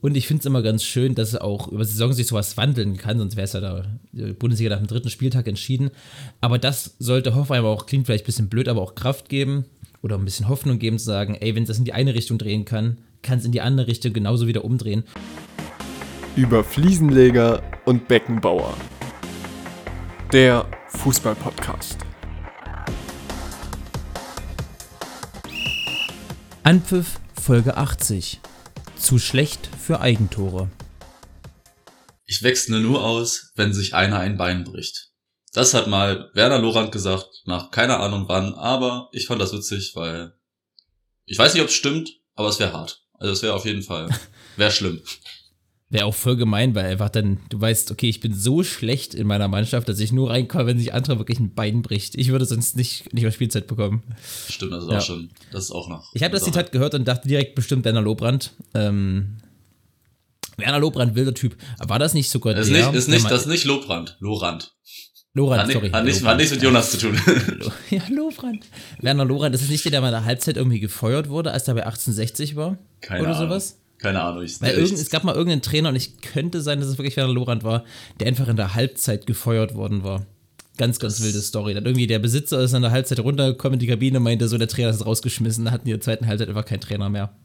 Und ich finde es immer ganz schön, dass auch über die Saison sich sowas wandeln kann, sonst wäre es ja da die Bundesliga nach dem dritten Spieltag entschieden. Aber das sollte Hoffenheim auch, klingt vielleicht ein bisschen blöd, aber auch Kraft geben oder ein bisschen Hoffnung geben, zu sagen, ey, wenn das in die eine Richtung drehen kann, kann es in die andere Richtung genauso wieder umdrehen. Über Fliesenleger und Beckenbauer. Der Fußball-Podcast. Anpfiff Folge 80. Zu schlecht für Eigentore. Ich wechsle nur aus, wenn sich einer ein Bein bricht. Das hat mal Werner Lorand gesagt, nach keine Ahnung wann, aber ich fand das witzig, weil ich weiß nicht, ob es stimmt, aber es wäre hart. Also es wäre auf jeden Fall, wäre schlimm. Wäre auch voll gemein, weil einfach dann, du weißt, okay, ich bin so schlecht in meiner Mannschaft, dass ich nur reinkomme, wenn sich andere wirklich ein Bein bricht. Ich würde sonst nicht, nicht mehr Spielzeit bekommen. Stimmt, das ist ja. auch schon, das ist auch noch. Ich habe das Zitat gehört und dachte direkt bestimmt Werner Lobrandt. Ähm, Werner Lobrandt, wilder Typ. War das nicht sogar ist der? Nicht, ist nicht, das ist nicht Lobrandt, Lorand. Lorand, hat sorry. Hat, nicht, hat nichts mit Jonas zu tun. ja, Lorand. Werner Lorand, das ist nicht der, der mal in der Halbzeit irgendwie gefeuert wurde, als er bei 1860 war? Keine oder Ahnung. sowas? Keine Ahnung. Ich Weil irgend, es gab mal irgendeinen Trainer und ich könnte sein, dass es wirklich Werner Lorand war, der einfach in der Halbzeit gefeuert worden war. Ganz, ganz das wilde Story. Dann irgendwie der Besitzer ist in der Halbzeit runtergekommen in die Kabine und meinte so, der Trainer ist rausgeschmissen, da hatten die in der zweiten Halbzeit einfach keinen Trainer mehr.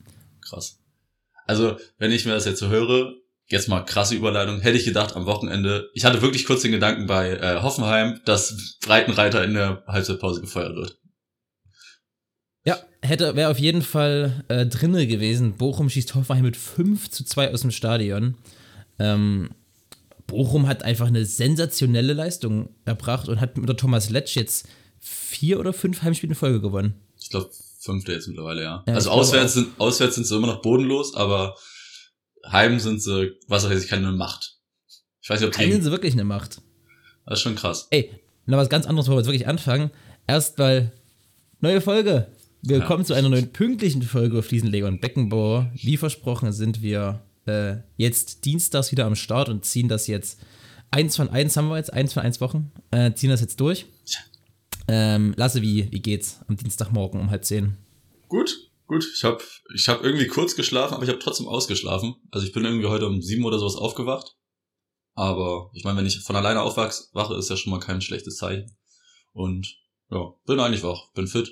Krass. Also, wenn ich mir das jetzt so höre, jetzt mal krasse Überleitung, hätte ich gedacht am Wochenende, ich hatte wirklich kurz den Gedanken bei äh, Hoffenheim, dass Breitenreiter in der Halbzeitpause gefeuert wird. Ja, hätte, wäre auf jeden Fall äh, drinne gewesen. Bochum schießt Hoffenheim mit 5 zu 2 aus dem Stadion. Ähm, Bochum hat einfach eine sensationelle Leistung erbracht und hat mit der Thomas Letsch jetzt vier oder fünf Heimspiele in Folge gewonnen. Ich glaube, fünfte jetzt mittlerweile, ja. ja also auswärts sind, auswärts sind sie immer noch bodenlos, aber heim sind sie, was weiß ich, keine Macht. Ich weiß nicht, ob die. Heim sind sie wirklich eine Macht. Das ist schon krass. Ey, noch was ganz anderes, wo wir jetzt wirklich anfangen. Erst weil neue Folge. Wir ja. kommen zu einer neuen pünktlichen Folge auf Fliesenleger und Beckenbauer. Wie versprochen sind wir äh, jetzt dienstags wieder am Start und ziehen das jetzt. Eins von eins haben wir jetzt, eins von eins Wochen. Äh, ziehen das jetzt durch. Ähm, Lasse, wie, wie geht's am Dienstagmorgen um halb zehn? Gut, gut. Ich habe ich hab irgendwie kurz geschlafen, aber ich habe trotzdem ausgeschlafen. Also ich bin irgendwie heute um sieben oder sowas aufgewacht. Aber ich meine, wenn ich von alleine aufwache, ist ja schon mal kein schlechtes Zeichen. Und ja, bin eigentlich wach, bin fit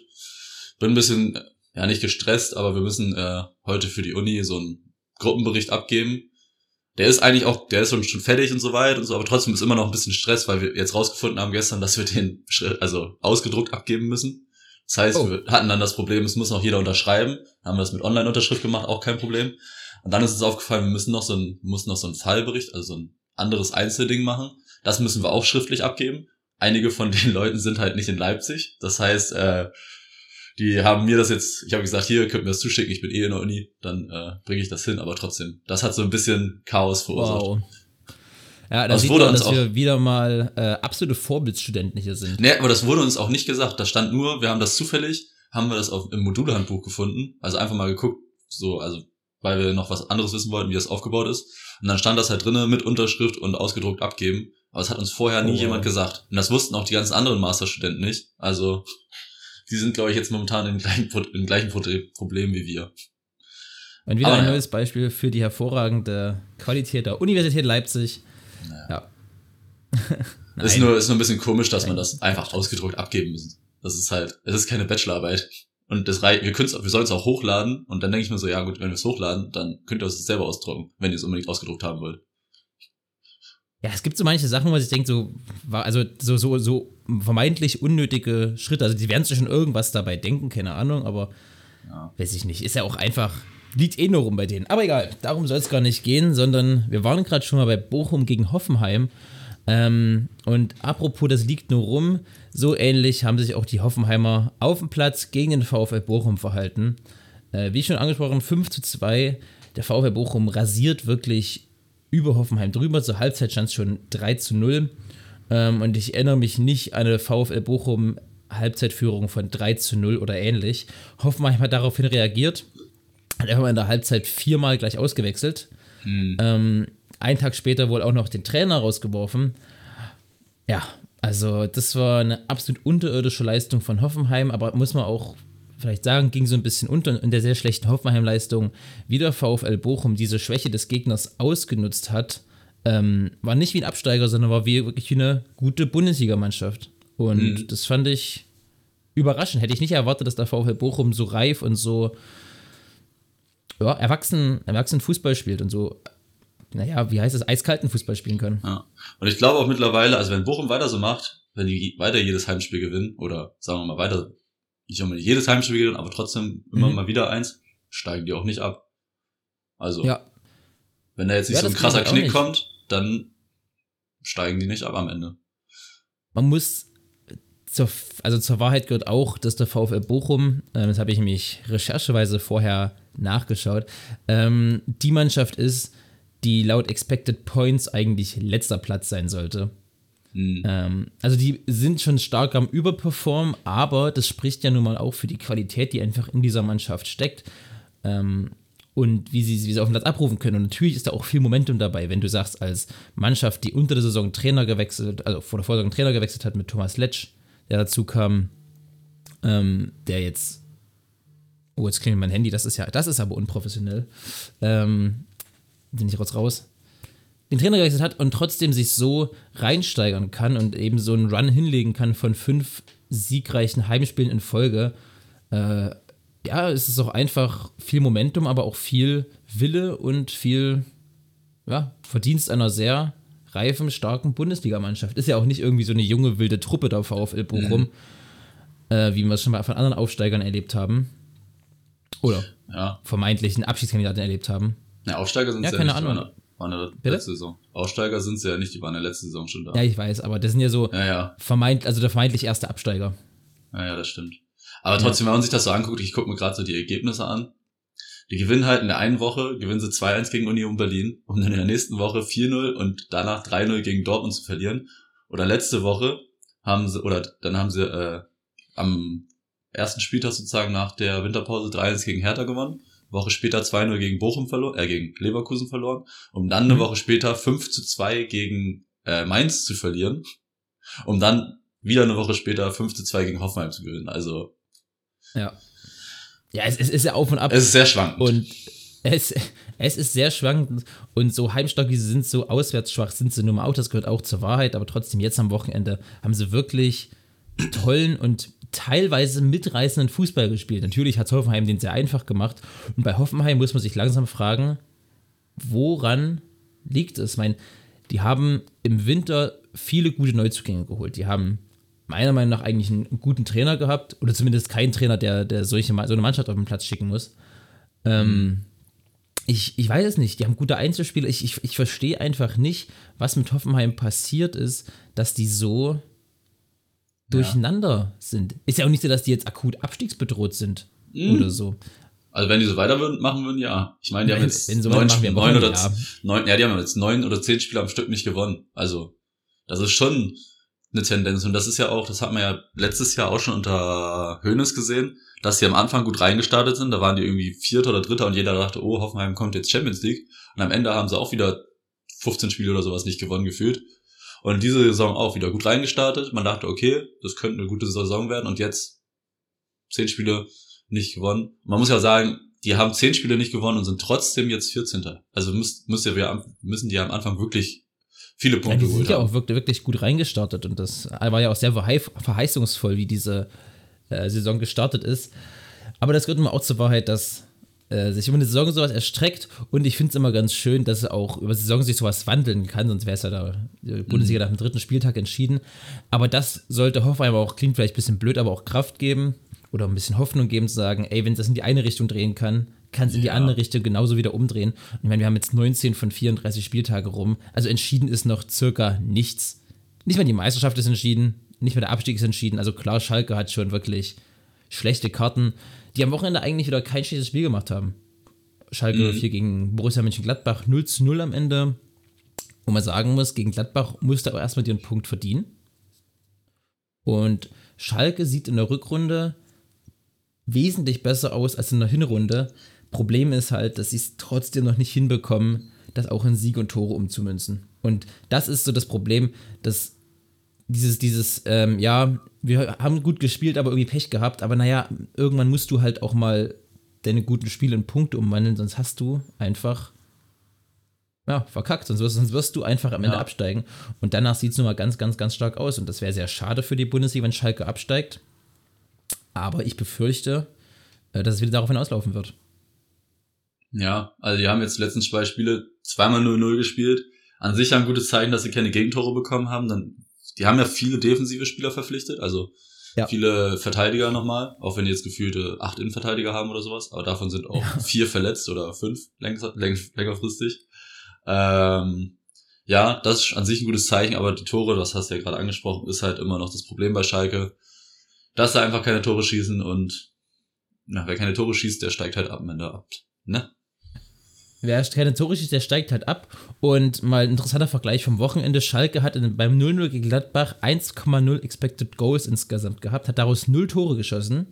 bin ein bisschen, ja nicht gestresst, aber wir müssen äh, heute für die Uni so einen Gruppenbericht abgeben. Der ist eigentlich auch, der ist schon, schon fertig und so weit und so, aber trotzdem ist immer noch ein bisschen Stress, weil wir jetzt rausgefunden haben gestern, dass wir den also ausgedruckt abgeben müssen. Das heißt, oh. wir hatten dann das Problem, es muss noch jeder unterschreiben. Dann haben wir das mit Online-Unterschrift gemacht, auch kein Problem. Und dann ist uns aufgefallen, wir müssen noch so ein, müssen noch so einen Fallbericht, also so ein anderes Einzelding machen. Das müssen wir auch schriftlich abgeben. Einige von den Leuten sind halt nicht in Leipzig. Das heißt, äh, die haben mir das jetzt, ich habe gesagt, hier könnt mir das zuschicken, ich bin eh in der Uni, dann äh, bringe ich das hin, aber trotzdem, das hat so ein bisschen Chaos verursacht. Wow. Ja, da sieht man, dass wir wieder mal äh, absolute Vorbildsstudenten hier sind. Nee, aber das wurde uns auch nicht gesagt. Da stand nur, wir haben das zufällig, haben wir das auf, im Modulehandbuch gefunden. Also einfach mal geguckt, so, also weil wir noch was anderes wissen wollten, wie das aufgebaut ist. Und dann stand das halt drinnen mit Unterschrift und ausgedruckt abgeben. Aber es hat uns vorher nie oh, jemand gesagt. Und das wussten auch die ganzen anderen Masterstudenten nicht. Also die sind, glaube ich, jetzt momentan im gleichen, im gleichen Problem wie wir. Und wieder Aber, ein neues Beispiel für die hervorragende Qualität der Universität Leipzig. Naja. Ja. ist, nur, ist nur ein bisschen komisch, dass man das einfach ausgedruckt abgeben muss. Das ist halt, es ist keine Bachelorarbeit. Und das reicht, wir, wir sollen es auch hochladen. Und dann denke ich mir so, ja gut, wenn wir es hochladen, dann könnt ihr es selber ausdrucken, wenn ihr es unbedingt ausgedruckt haben wollt. Ja, es gibt so manche Sachen, wo ich denke, so, also so, so, so vermeintlich unnötige Schritte. Also die werden sich schon irgendwas dabei denken, keine Ahnung, aber ja. weiß ich nicht. Ist ja auch einfach, liegt eh nur rum bei denen. Aber egal, darum soll es gar nicht gehen, sondern wir waren gerade schon mal bei Bochum gegen Hoffenheim. Ähm, und apropos, das liegt nur rum, so ähnlich haben sich auch die Hoffenheimer auf dem Platz gegen den VfL Bochum verhalten. Äh, wie schon angesprochen, 5 zu 2. Der VfL Bochum rasiert wirklich über Hoffenheim drüber. Zur Halbzeit stand es schon 3 zu 0. Ähm, und ich erinnere mich nicht an eine VfL Bochum Halbzeitführung von 3 zu 0 oder ähnlich. Hoffenheim hat daraufhin reagiert. Hat einfach mal in der Halbzeit viermal gleich ausgewechselt. Hm. Ähm, einen Tag später wohl auch noch den Trainer rausgeworfen. Ja, also das war eine absolut unterirdische Leistung von Hoffenheim, aber muss man auch vielleicht sagen, ging so ein bisschen unter in der sehr schlechten Hoffenheim-Leistung, wie der VfL Bochum diese Schwäche des Gegners ausgenutzt hat, ähm, war nicht wie ein Absteiger, sondern war wie, wirklich wie eine gute Bundesligamannschaft. Und mhm. das fand ich überraschend. Hätte ich nicht erwartet, dass der VfL Bochum so reif und so ja, erwachsen, erwachsen Fußball spielt und so, naja, wie heißt es, eiskalten Fußball spielen können. Ja. Und ich glaube auch mittlerweile, also wenn Bochum weiter so macht, wenn die weiter jedes Heimspiel gewinnen, oder sagen wir mal weiter, nicht unbedingt jedes Heimspiel gewinnen, aber trotzdem immer mhm. mal wieder eins, steigen die auch nicht ab. Also, ja. wenn da jetzt nicht ja, so ein krasser Knick kommt, dann steigen die nicht ab am Ende. Man muss zur, also zur Wahrheit gehört auch, dass der VfL Bochum, äh, das habe ich nämlich rechercheweise vorher nachgeschaut, ähm, die Mannschaft ist, die laut Expected Points eigentlich letzter Platz sein sollte. Mhm. Ähm, also die sind schon stark am Überperformen, aber das spricht ja nun mal auch für die Qualität, die einfach in dieser Mannschaft steckt. Ähm, und wie sie, wie sie auf dem Platz abrufen können. Und natürlich ist da auch viel Momentum dabei, wenn du sagst, als Mannschaft, die unter der Saison Trainer gewechselt, also vor der Vorsaison Trainer gewechselt hat mit Thomas Letsch, der dazu kam, ähm, der jetzt, oh, jetzt klingelt mein Handy, das ist ja, das ist aber unprofessionell, ähm, bin ich raus raus, den Trainer gewechselt hat und trotzdem sich so reinsteigern kann und eben so einen Run hinlegen kann von fünf siegreichen Heimspielen in Folge, äh, ja, es ist auch einfach viel Momentum, aber auch viel Wille und viel ja, Verdienst einer sehr reifen, starken Bundesligamannschaft. Ist ja auch nicht irgendwie so eine junge, wilde Truppe da VfL Bochum, mhm. äh, wie wir es schon mal von anderen Aufsteigern erlebt haben. Oder ja. vermeintlichen Abschiedskandidaten erlebt haben. Ja, Aufsteiger sind ja, ja keine nicht, Ahnung. Waren ja letzte Saison. Aussteiger sind sie ja nicht, die waren ja letzte Saison schon da. Ja, ich weiß, aber das sind ja so ja, ja. vermeint, also der vermeintlich erste Absteiger. Ja, ja, das stimmt. Aber trotzdem, wenn man sich das so anguckt, ich gucke mir gerade so die Ergebnisse an. Die gewinnen halt in der einen Woche, gewinnen sie 2-1 gegen Union Berlin, um dann in der nächsten Woche 4-0 und danach 3-0 gegen Dortmund zu verlieren. Oder letzte Woche haben sie, oder dann haben sie äh, am ersten Spieltag sozusagen nach der Winterpause 3-1 gegen Hertha gewonnen. Woche später 2-0 gegen Bochum verloren, äh, gegen Leverkusen verloren, um dann eine mhm. Woche später 5 zu 2 gegen äh, Mainz zu verlieren, um dann wieder eine Woche später 5 zu 2 gegen Hoffenheim zu gewinnen. Also. Ja. Ja, es, es ist ja auf und ab. Es ist sehr schwankend. Und es, es ist sehr schwankend und so heimstark wie sie sind, so auswärts schwach sind sie nun mal auch, das gehört auch zur Wahrheit, aber trotzdem jetzt am Wochenende haben sie wirklich tollen und teilweise mitreißenden Fußball gespielt. Natürlich hat Hoffenheim den sehr einfach gemacht und bei Hoffenheim muss man sich langsam fragen, woran liegt es? Ich meine, die haben im Winter viele gute Neuzugänge geholt. Die haben meiner Meinung nach eigentlich einen guten Trainer gehabt oder zumindest keinen Trainer, der, der solche, so eine Mannschaft auf den Platz schicken muss. Ähm, ich, ich weiß es nicht. Die haben gute Einzelspieler. Ich, ich, ich verstehe einfach nicht, was mit Hoffenheim passiert ist, dass die so durcheinander ja. sind. Ist ja auch nicht so, dass die jetzt akut abstiegsbedroht sind mhm. oder so. Also wenn die so weiter machen würden, ja. Ich meine, die haben jetzt so neun, neun oder ja. neun, ja, die haben jetzt neun oder zehn Spiele am Stück nicht gewonnen. Also das ist schon eine Tendenz und das ist ja auch, das hat man ja letztes Jahr auch schon unter Hoeneß gesehen, dass sie am Anfang gut reingestartet sind. Da waren die irgendwie Vierter oder Dritter und jeder dachte, oh, Hoffenheim kommt jetzt Champions League. Und am Ende haben sie auch wieder 15 Spiele oder sowas nicht gewonnen gefühlt. Und diese Saison auch wieder gut reingestartet. Man dachte, okay, das könnte eine gute Saison werden. Und jetzt zehn Spiele nicht gewonnen. Man muss ja sagen, die haben zehn Spiele nicht gewonnen und sind trotzdem jetzt 14. Also müsst, müsst ihr, müssen die am Anfang wirklich viele Punkte ja, die sind ja auch wirklich, wirklich gut reingestartet und das war ja auch sehr verheißungsvoll, wie diese äh, Saison gestartet ist. Aber das gehört immer auch zur Wahrheit, dass äh, sich über eine Saison sowas erstreckt und ich finde es immer ganz schön, dass auch über die Saison sich sowas wandeln kann, sonst wäre es ja da die Bundesliga mhm. nach dem dritten Spieltag entschieden. Aber das sollte Hoffenheim auch, klingt vielleicht ein bisschen blöd, aber auch Kraft geben oder ein bisschen Hoffnung geben, zu sagen, ey, wenn das in die eine Richtung drehen kann, kann es in die ja. andere Richtung genauso wieder umdrehen. Und ich meine, wir haben jetzt 19 von 34 Spieltage rum, also entschieden ist noch circa nichts. Nicht mal die Meisterschaft ist entschieden, nicht mal der Abstieg ist entschieden. Also klar, Schalke hat schon wirklich schlechte Karten die am Wochenende eigentlich wieder kein schlechtes Spiel gemacht haben. Schalke mhm. 4 gegen Borussia Mönchengladbach 0 zu 0 am Ende. Wo man sagen muss, gegen Gladbach musste auch erstmal den Punkt verdienen. Und Schalke sieht in der Rückrunde wesentlich besser aus als in der Hinrunde. Problem ist halt, dass sie es trotzdem noch nicht hinbekommen, das auch in Sieg und Tore umzumünzen. Und das ist so das Problem, dass dieses, dieses, ähm, ja, wir haben gut gespielt, aber irgendwie Pech gehabt. Aber naja, irgendwann musst du halt auch mal deine guten Spiele in Punkte umwandeln, sonst hast du einfach ja, verkackt, sonst wirst, sonst wirst du einfach am Ende ja. absteigen. Und danach sieht es nun mal ganz, ganz, ganz stark aus. Und das wäre sehr schade für die Bundesliga, wenn Schalke absteigt. Aber ich befürchte, äh, dass es wieder darauf hinauslaufen wird. Ja, also die haben jetzt die letzten zwei Spiele zweimal 0-0 gespielt. An sich ein gutes Zeichen, dass sie keine Gegentore bekommen haben. Dann, die haben ja viele defensive Spieler verpflichtet, also ja. viele Verteidiger nochmal, auch wenn die jetzt gefühlte acht Innenverteidiger haben oder sowas, aber davon sind auch ja. vier verletzt oder fünf länger, längerfristig. Ähm, ja, das ist an sich ein gutes Zeichen, aber die Tore, das hast du ja gerade angesprochen, ist halt immer noch das Problem bei Schalke, dass sie einfach keine Tore schießen und na, wer keine Tore schießt, der steigt halt ab am Ende ab. Ne? Wer keine Tore schießt, der steigt halt ab. Und mal ein interessanter Vergleich vom Wochenende. Schalke hat in, beim 0-0 gegen Gladbach 1,0 Expected Goals insgesamt gehabt, hat daraus 0 Tore geschossen.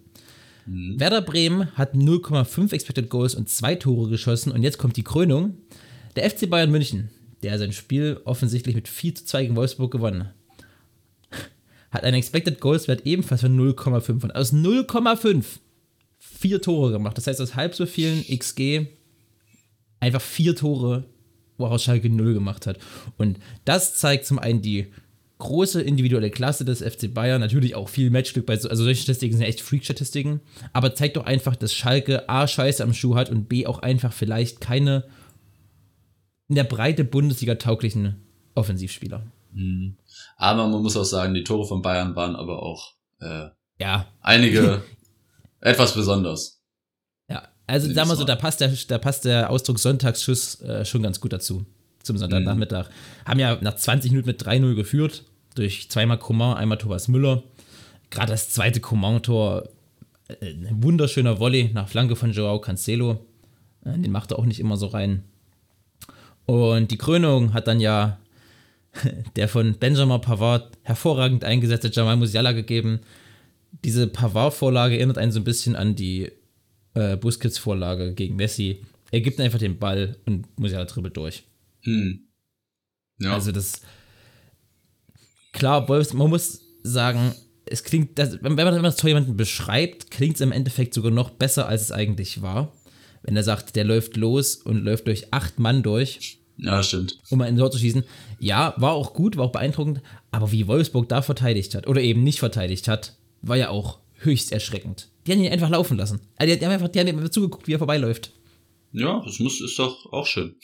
Mhm. Werder Bremen hat 0,5 Expected Goals und 2 Tore geschossen. Und jetzt kommt die Krönung. Der FC Bayern München, der sein Spiel offensichtlich mit 4 zu 2 gegen Wolfsburg gewonnen hat einen Expected Goals Wert ebenfalls von 0,5 und aus 0,5 vier Tore gemacht. Das heißt, aus halb so vielen XG einfach vier Tore, woraus Schalke 0 gemacht hat. Und das zeigt zum einen die große individuelle Klasse des FC Bayern, natürlich auch viel Matchglück bei so, also solche Statistiken sind echt Freak-Statistiken, aber zeigt doch einfach, dass Schalke A Scheiße am Schuh hat und B auch einfach vielleicht keine in der Breite Bundesliga tauglichen Offensivspieler. Mhm. Aber man muss auch sagen, die Tore von Bayern waren aber auch äh, ja. einige etwas besonders. Also sagen wir so, da passt der, da passt der Ausdruck Sonntagsschuss äh, schon ganz gut dazu. Zum Sonntagnachmittag. Mhm. Haben ja nach 20 Minuten mit 3-0 geführt. Durch zweimal Coman, einmal Thomas Müller. Gerade das zweite Coman-Tor, äh, ein wunderschöner Volley nach Flanke von Joao Cancelo. Äh, den macht er auch nicht immer so rein. Und die Krönung hat dann ja der von Benjamin Pavard hervorragend eingesetzte Jamal Musiala gegeben. Diese Pavard-Vorlage erinnert einen so ein bisschen an die äh, Busquets-Vorlage gegen Messi. Er gibt einfach den Ball und Musiala dribbelt durch. Hm. Ja. Also das klar, man muss sagen, es klingt, wenn, man, das zu jemanden beschreibt, klingt es im Endeffekt sogar noch besser, als es eigentlich war. Wenn er sagt, der läuft los und läuft durch acht Mann durch ja, stimmt. Um mal in Tor zu schießen. Ja, war auch gut, war auch beeindruckend, aber wie Wolfsburg da verteidigt hat oder eben nicht verteidigt hat, war ja auch höchst erschreckend. Die haben ihn einfach laufen lassen. Also die haben einfach, die haben einfach zugeguckt, wie er vorbeiläuft. Ja, das muss, ist doch auch schön.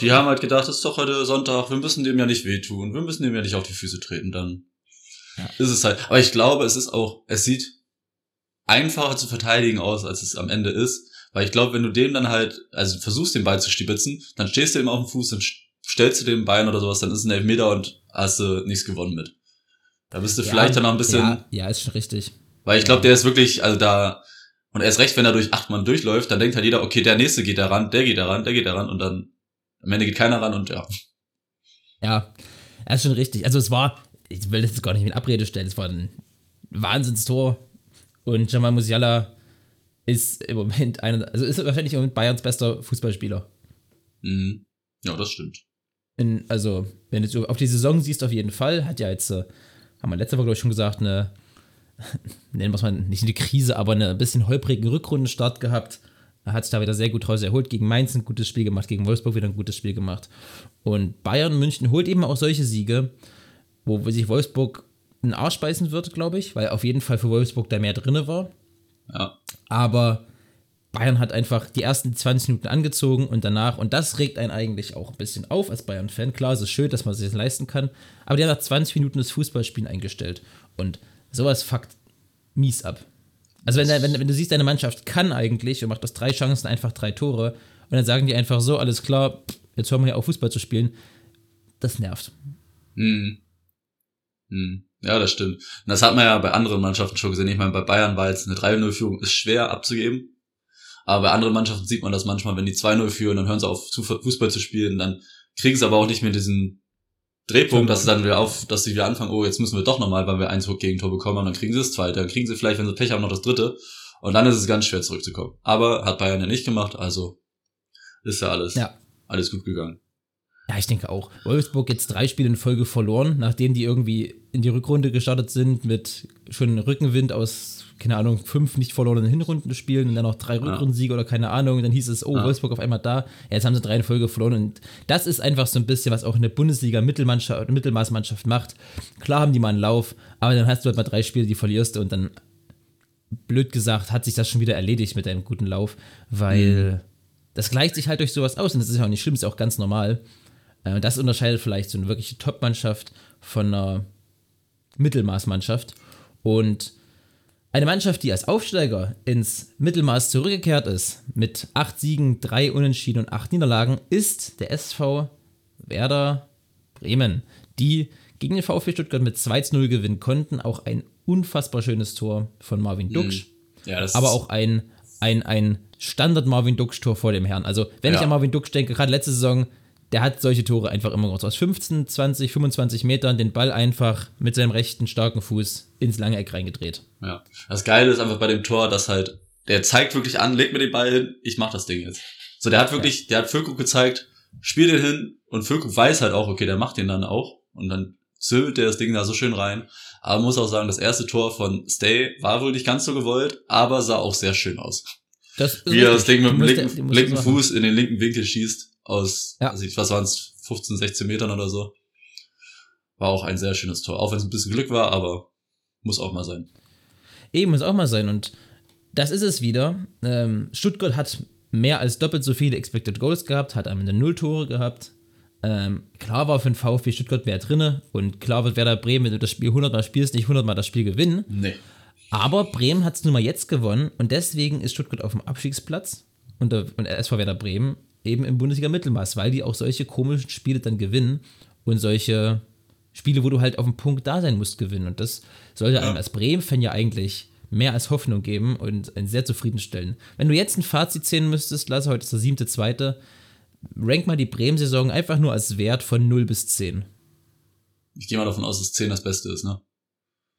die haben halt gedacht, es ist doch heute Sonntag, wir müssen dem ja nicht wehtun, wir müssen dem ja nicht auf die Füße treten, dann ja. ist es halt. Aber ich glaube, es ist auch, es sieht einfacher zu verteidigen aus, als es am Ende ist. Weil ich glaube, wenn du dem dann halt, also versuchst den Ball zu stibitzen, dann stehst du ihm auf dem Fuß, dann stellst du dem Bein oder sowas, dann ist es ein Elfmeter und hast du nichts gewonnen mit. Da bist du ja, vielleicht dann noch ein bisschen. Ja, ja ist schon richtig. Weil ich glaube, der ist wirklich, also da, und erst recht, wenn er durch acht Mann durchläuft, dann denkt halt jeder, okay, der nächste geht da ran, der geht da ran, der geht da ran und dann am Ende geht keiner ran und ja. Ja, er ist schon richtig. Also es war, ich will das jetzt gar nicht mit Abrede stellen, es war ein Wahnsinnstor und Jamal Musiala ist im Moment einer, also ist wahrscheinlich im Moment Bayerns bester Fußballspieler. Mhm. Ja, das stimmt. In, also, wenn du auf die Saison siehst, auf jeden Fall, hat ja jetzt, äh, haben wir letzte Woche, glaube ich, schon gesagt, eine, nennen wir es mal nicht eine Krise, aber eine bisschen holprigen Rückrundenstart gehabt. Er hat sich da wieder sehr gut draus erholt. Gegen Mainz ein gutes Spiel gemacht, gegen Wolfsburg wieder ein gutes Spiel gemacht. Und Bayern München holt eben auch solche Siege, wo sich Wolfsburg einen Arsch beißen wird, glaube ich, weil auf jeden Fall für Wolfsburg da mehr drin war. Ja. Aber Bayern hat einfach die ersten 20 Minuten angezogen und danach, und das regt einen eigentlich auch ein bisschen auf als Bayern-Fan. Klar, es ist schön, dass man sich das leisten kann, aber die haben nach 20 Minuten das Fußballspielen eingestellt. Und sowas fuckt mies ab. Also, wenn, wenn, wenn du siehst, deine Mannschaft kann eigentlich und macht aus drei Chancen einfach drei Tore und dann sagen die einfach so, alles klar, jetzt hören wir hier auf Fußball zu spielen, das nervt. Mhm. Mhm. Ja, das stimmt. Und das hat man ja bei anderen Mannschaften schon gesehen. Ich meine, bei Bayern war jetzt eine 3-0-Führung ist schwer abzugeben. Aber bei anderen Mannschaften sieht man das manchmal, wenn die 2-0 führen, dann hören sie auf, Fußball zu spielen, dann kriegen sie aber auch nicht mehr diesen Drehpunkt, dass sie dann wieder auf, dass sie wieder anfangen, oh, jetzt müssen wir doch nochmal, weil wir eins Gegentor bekommen haben, dann kriegen sie das zweite, dann kriegen sie vielleicht, wenn sie Pech haben, noch das dritte. Und dann ist es ganz schwer zurückzukommen. Aber hat Bayern ja nicht gemacht, also ist ja alles, ja. alles gut gegangen. Ja, ich denke auch. Wolfsburg jetzt drei Spiele in Folge verloren, nachdem die irgendwie in die Rückrunde gestartet sind mit schon Rückenwind aus, keine Ahnung, fünf nicht verlorenen Hinrundenspielen und dann noch drei. Rückrundensiege oder keine Ahnung. dann hieß es, oh, ja. Wolfsburg auf einmal da. Ja, jetzt haben sie drei in Folge verloren und das ist einfach so ein bisschen, was auch eine Bundesliga-Mittelmaßmannschaft Mittelmaßmannschaft macht. Klar haben die mal einen Lauf, aber dann hast du halt mal drei Spiele, die verlierst und dann, blöd gesagt, hat sich das schon wieder erledigt mit einem guten Lauf, weil mhm. das gleicht sich halt durch sowas aus und das ist ja auch nicht schlimm, ist ja auch ganz normal. Äh, das unterscheidet vielleicht so eine wirkliche Top-Mannschaft von einer Mittelmaßmannschaft. Und eine Mannschaft, die als Aufsteiger ins Mittelmaß zurückgekehrt ist, mit acht Siegen, drei Unentschieden und acht Niederlagen, ist der SV Werder Bremen, die gegen den VfB Stuttgart mit 2 0 gewinnen konnten. Auch ein unfassbar schönes Tor von Marvin mhm. Duksch. Ja, aber auch ein, ein, ein Standard-Marvin Duksch-Tor vor dem Herrn. Also, wenn ja. ich an Marvin Duksch denke, gerade letzte Saison, der hat solche Tore einfach immer gemacht. Aus 15, 20, 25 Metern den Ball einfach mit seinem rechten starken Fuß ins lange Eck reingedreht. Ja. Das Geile ist einfach bei dem Tor, dass halt, der zeigt wirklich an, legt mir den Ball hin, ich mach das Ding jetzt. So, der hat wirklich, der hat Füllkrug gezeigt, spiel den hin und Füllkrug weiß halt auch, okay, der macht den dann auch und dann zölt der das Ding da so schön rein. Aber man muss auch sagen, das erste Tor von Stay war wohl nicht ganz so gewollt, aber sah auch sehr schön aus. Das Wie er das Ding mit dem linken, linken Fuß in den linken Winkel schießt aus, ja. also ich, was waren es, 15, 16 Metern oder so. War auch ein sehr schönes Tor. Auch wenn es ein bisschen Glück war, aber muss auch mal sein. Eben, muss auch mal sein. Und das ist es wieder. Ähm, Stuttgart hat mehr als doppelt so viele Expected Goals gehabt, hat am Ende null Tore gehabt. Ähm, klar war für den VfB Stuttgart wer drinne und klar wird Werder Bremen, wenn du das Spiel 100 Mal spielst, nicht 100 Mal das Spiel gewinnen. Nee. Aber Bremen hat es nun mal jetzt gewonnen und deswegen ist Stuttgart auf dem Abstiegsplatz und, der, und SV Werder Bremen eben im Bundesliga-Mittelmaß, weil die auch solche komischen Spiele dann gewinnen und solche Spiele, wo du halt auf dem Punkt da sein musst, gewinnen. Und das sollte ja. einem als Bremen-Fan ja eigentlich mehr als Hoffnung geben und einen sehr zufriedenstellen. Wenn du jetzt ein Fazit ziehen müsstest, Lasse, heute ist der siebte, zweite, rank mal die Bremen-Saison einfach nur als Wert von 0 bis 10. Ich gehe mal davon aus, dass 10 das Beste ist, ne?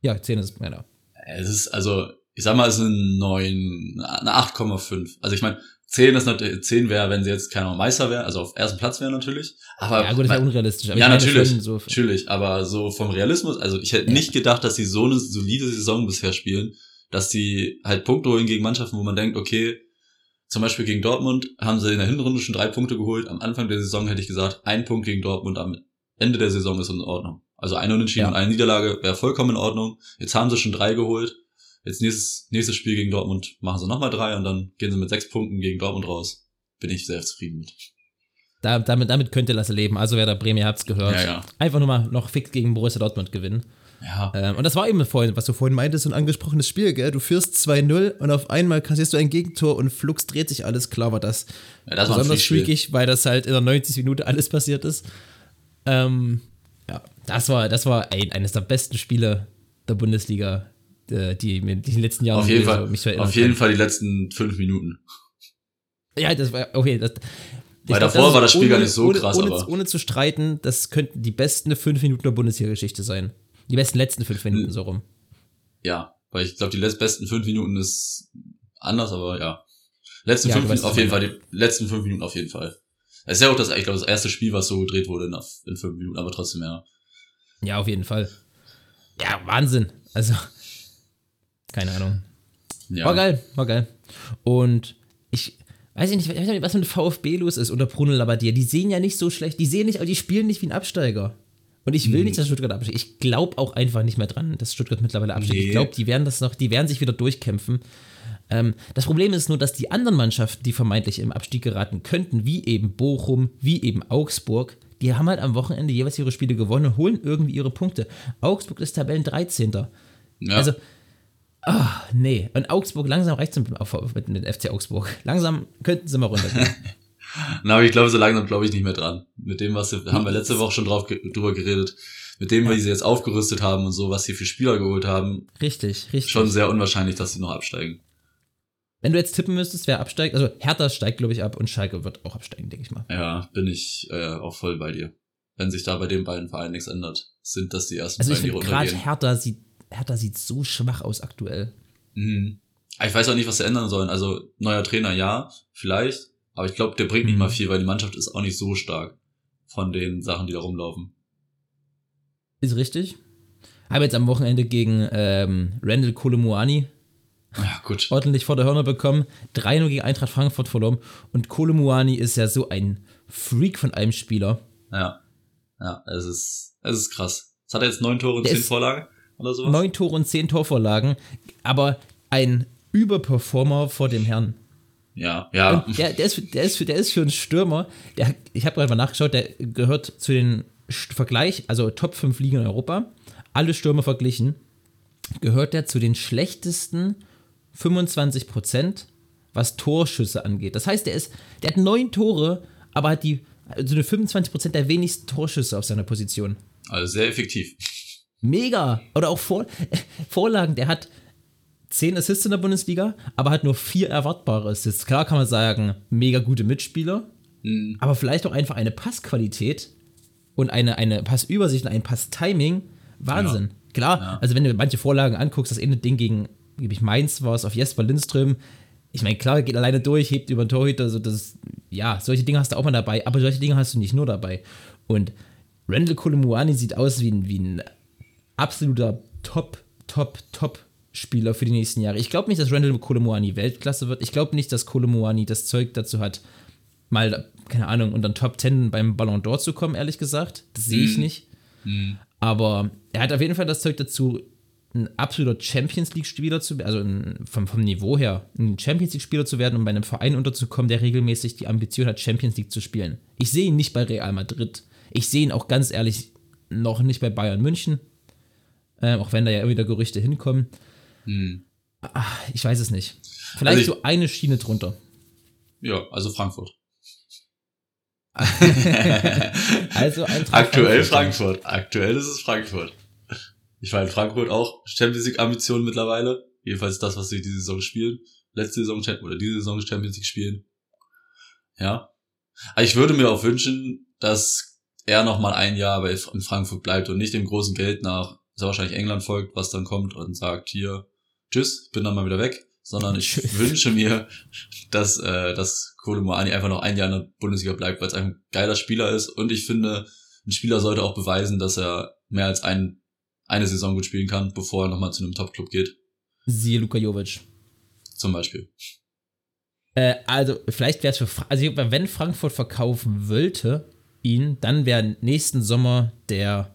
Ja, 10 ist, genau. Es ist, also, ich sag mal, es ist ein 9, eine 8,5. Also ich meine, 10 ist natürlich, 10 wäre, wenn sie jetzt keiner Meister wäre, also auf ersten Platz wäre natürlich. Aber, ja, gut, das wäre unrealistisch. ja, natürlich, so natürlich. Aber so vom Realismus, also ich hätte ja. nicht gedacht, dass sie so eine solide Saison bisher spielen, dass sie halt Punkte holen gegen Mannschaften, wo man denkt, okay, zum Beispiel gegen Dortmund haben sie in der Hinrunde schon drei Punkte geholt. Am Anfang der Saison hätte ich gesagt, ein Punkt gegen Dortmund, am Ende der Saison ist in Ordnung. Also eine Unentschieden ja. und eine Niederlage wäre vollkommen in Ordnung. Jetzt haben sie schon drei geholt. Jetzt nächstes, nächstes Spiel gegen Dortmund machen sie nochmal drei und dann gehen sie mit sechs Punkten gegen Dortmund raus. Bin ich sehr zufrieden mit. Da, damit, damit könnte Lasse leben. Also wer der Bremen, ihr habt's gehört. Ja, ja. Einfach nur mal noch fix gegen Borussia Dortmund gewinnen. Ja. Ähm, und das war eben vorhin, was du vorhin meintest, ein angesprochenes Spiel, gell? Du führst 2-0 und auf einmal kassierst du ein Gegentor und flugs dreht sich alles. Klar war das, ja, das besonders schwierig, weil das halt in der 90 Minute alles passiert ist. Ähm, ja, das war, das war ein, eines der besten Spiele der Bundesliga äh, die mir in den letzten Jahren auf jeden Fall, mich so Auf jeden Fall die letzten fünf Minuten. Ja, das war, okay, das, weil glaub, davor das war das Spiel ohne, gar nicht so ohne, krass. Ohne, aber. ohne zu streiten, das könnten die besten fünf Minuten der Bundesliga-Geschichte sein. Die besten letzten fünf Minuten so rum. Ja, weil ich glaube, die besten fünf Minuten ist anders, aber ja. Letzten ja, fünf Minuten auf jeden Fall, die letzten fünf Minuten auf jeden Fall. Es ist ja auch das, ich glaube, das erste Spiel, was so gedreht wurde in, in fünf Minuten, aber trotzdem, ja. Ja, auf jeden Fall. Ja, Wahnsinn. Also, keine Ahnung. Ja. War geil, war geil. Und ich weiß nicht, was mit VfB los ist unter Bruno Labbadia. Die sehen ja nicht so schlecht, die sehen nicht, aber die spielen nicht wie ein Absteiger. Und ich will hm. nicht, dass Stuttgart absteigt. Ich glaube auch einfach nicht mehr dran, dass Stuttgart mittlerweile absteigt. Nee. Ich glaube, die werden das noch, die werden sich wieder durchkämpfen. Ähm, das Problem ist nur, dass die anderen Mannschaften, die vermeintlich im Abstieg geraten könnten, wie eben Bochum, wie eben Augsburg, die haben halt am Wochenende jeweils ihre Spiele gewonnen und holen irgendwie ihre Punkte. Augsburg ist Tabellen 13. Ja. Also Oh, nee. Und Augsburg, langsam reicht es mit, mit, FC Augsburg. Langsam könnten sie mal runtergehen. Na, aber ich glaube, so langsam glaube ich nicht mehr dran. Mit dem, was sie, haben wir letzte Woche schon drauf, drüber geredet. Mit dem, ja. wie sie jetzt aufgerüstet haben und so, was sie für Spieler geholt haben. Richtig, richtig. Schon sehr unwahrscheinlich, dass sie noch absteigen. Wenn du jetzt tippen müsstest, wer absteigt, also Hertha steigt, glaube ich, ab und Schalke wird auch absteigen, denke ich mal. Ja, bin ich äh, auch voll bei dir. Wenn sich da bei den beiden Vereinen nichts ändert, sind das die ersten also beiden, die runtergehen. Gerade Hertha sieht Hertha sieht so schwach aus aktuell. Mhm. Ich weiß auch nicht, was sie ändern sollen. Also neuer Trainer, ja, vielleicht. Aber ich glaube, der bringt nicht mhm. mal viel, weil die Mannschaft ist auch nicht so stark. von den Sachen, die da rumlaufen. Ist richtig. Habe jetzt am Wochenende gegen ähm, Randall Kolomuani Ja, gut. ordentlich vor der Hörner bekommen. 3-0 gegen Eintracht Frankfurt verloren. Und Kolomuani ist ja so ein Freak von einem Spieler. Ja. Ja, es ist, es ist krass. Jetzt hat er jetzt neun Tore und Der zehn Vorlagen oder sowas? Neun Tore und zehn Torvorlagen. Aber ein Überperformer vor dem Herrn. Ja, ja. Und der, der, ist, der, ist, für- der ist für einen Stürmer, der, ich habe gerade mal nachgeschaut, der gehört zu den Vergleich, also Top 5 Ligen in Europa, alle Stürmer verglichen, gehört der zu den schlechtesten 25 Prozent, was Torschüsse angeht. Das heißt, der, ist, der hat neun Tore, aber hat die, also eine 25 Prozent der wenigsten Torschüsse auf seiner Position. Also sehr effektiv. Mega. Oder auch Vor Vorlagen. Der hat 10 Assists in der Bundesliga, aber hat nur vier erwartbare Assists. Klar kann man sagen, mega gute Mitspieler, Mhm. aber vielleicht auch einfach eine Passqualität und eine, eine Passübersicht und ein Passtiming. Wahnsinn. Klar, Ja. also wenn du manche Vorlagen anguckst, das eine Ding gegen, gebe ich Mainz war es, auf Jesper Lindström. Ich meine, klar, geht alleine durch, hebt über den Torhüter, also das, ja, solche Dinge hast du auch mal dabei, aber solche Dinge hast du nicht nur dabei. Und Randall Kolomuani sieht aus wie ein, wie ein absoluter Top, Top, Top Spieler für die nächsten Jahre. Ich glaube nicht, dass Randall Kolomuani Weltklasse wird. Ich glaube nicht, dass Kolomuani das Zeug dazu hat, mal, keine Ahnung, unter den Top 10 beim Ballon d'Or zu kommen, ehrlich gesagt. Das sehe ich Mhm. nicht. Aber er hat auf jeden Fall das Zeug dazu, ein absoluter Champions League-Spieler zu werden, also ein, vom, vom Niveau her, ein Champions League-Spieler zu werden und bei einem Verein unterzukommen, der regelmäßig die Ambition hat, Champions League zu spielen. Ich sehe ihn nicht bei Real Madrid. Ich sehe ihn auch ganz ehrlich noch nicht bei Bayern München. Ähm, auch wenn da ja immer wieder Gerüchte hinkommen. Mhm. Ich weiß es nicht. Vielleicht Also ich- so eine Schiene drunter. Ja, also Frankfurt. Also Aktuell Frankfurt. Frankfurt. Aktuell ist es Frankfurt. Ich war in Frankfurt auch Champions League Ambitionen mittlerweile. Jedenfalls das, was sie diese Saison spielen. Letzte Saison oder diese Saison Champions League spielen. Ja. Aber ich würde mir auch wünschen, dass er noch mal ein Jahr bei in Frankfurt bleibt und nicht dem großen Geld nach, er wahrscheinlich England folgt, was dann kommt und sagt hier, tschüss, bin dann mal wieder weg. Sondern ich wünsche mir, dass, äh, dass Kolomoani einfach noch ein Jahr in der Bundesliga bleibt, weil es ein geiler Spieler ist. Und ich finde, ein Spieler sollte auch beweisen, dass er mehr als ein, eine Saison gut spielen kann, bevor er nochmal zu einem Top-Club geht. Siehe Luka Jovic. Zum Beispiel. Äh, also, vielleicht wäre es für, Fra also wenn Frankfurt verkaufen wollte, ihn, dann wäre nächsten Sommer der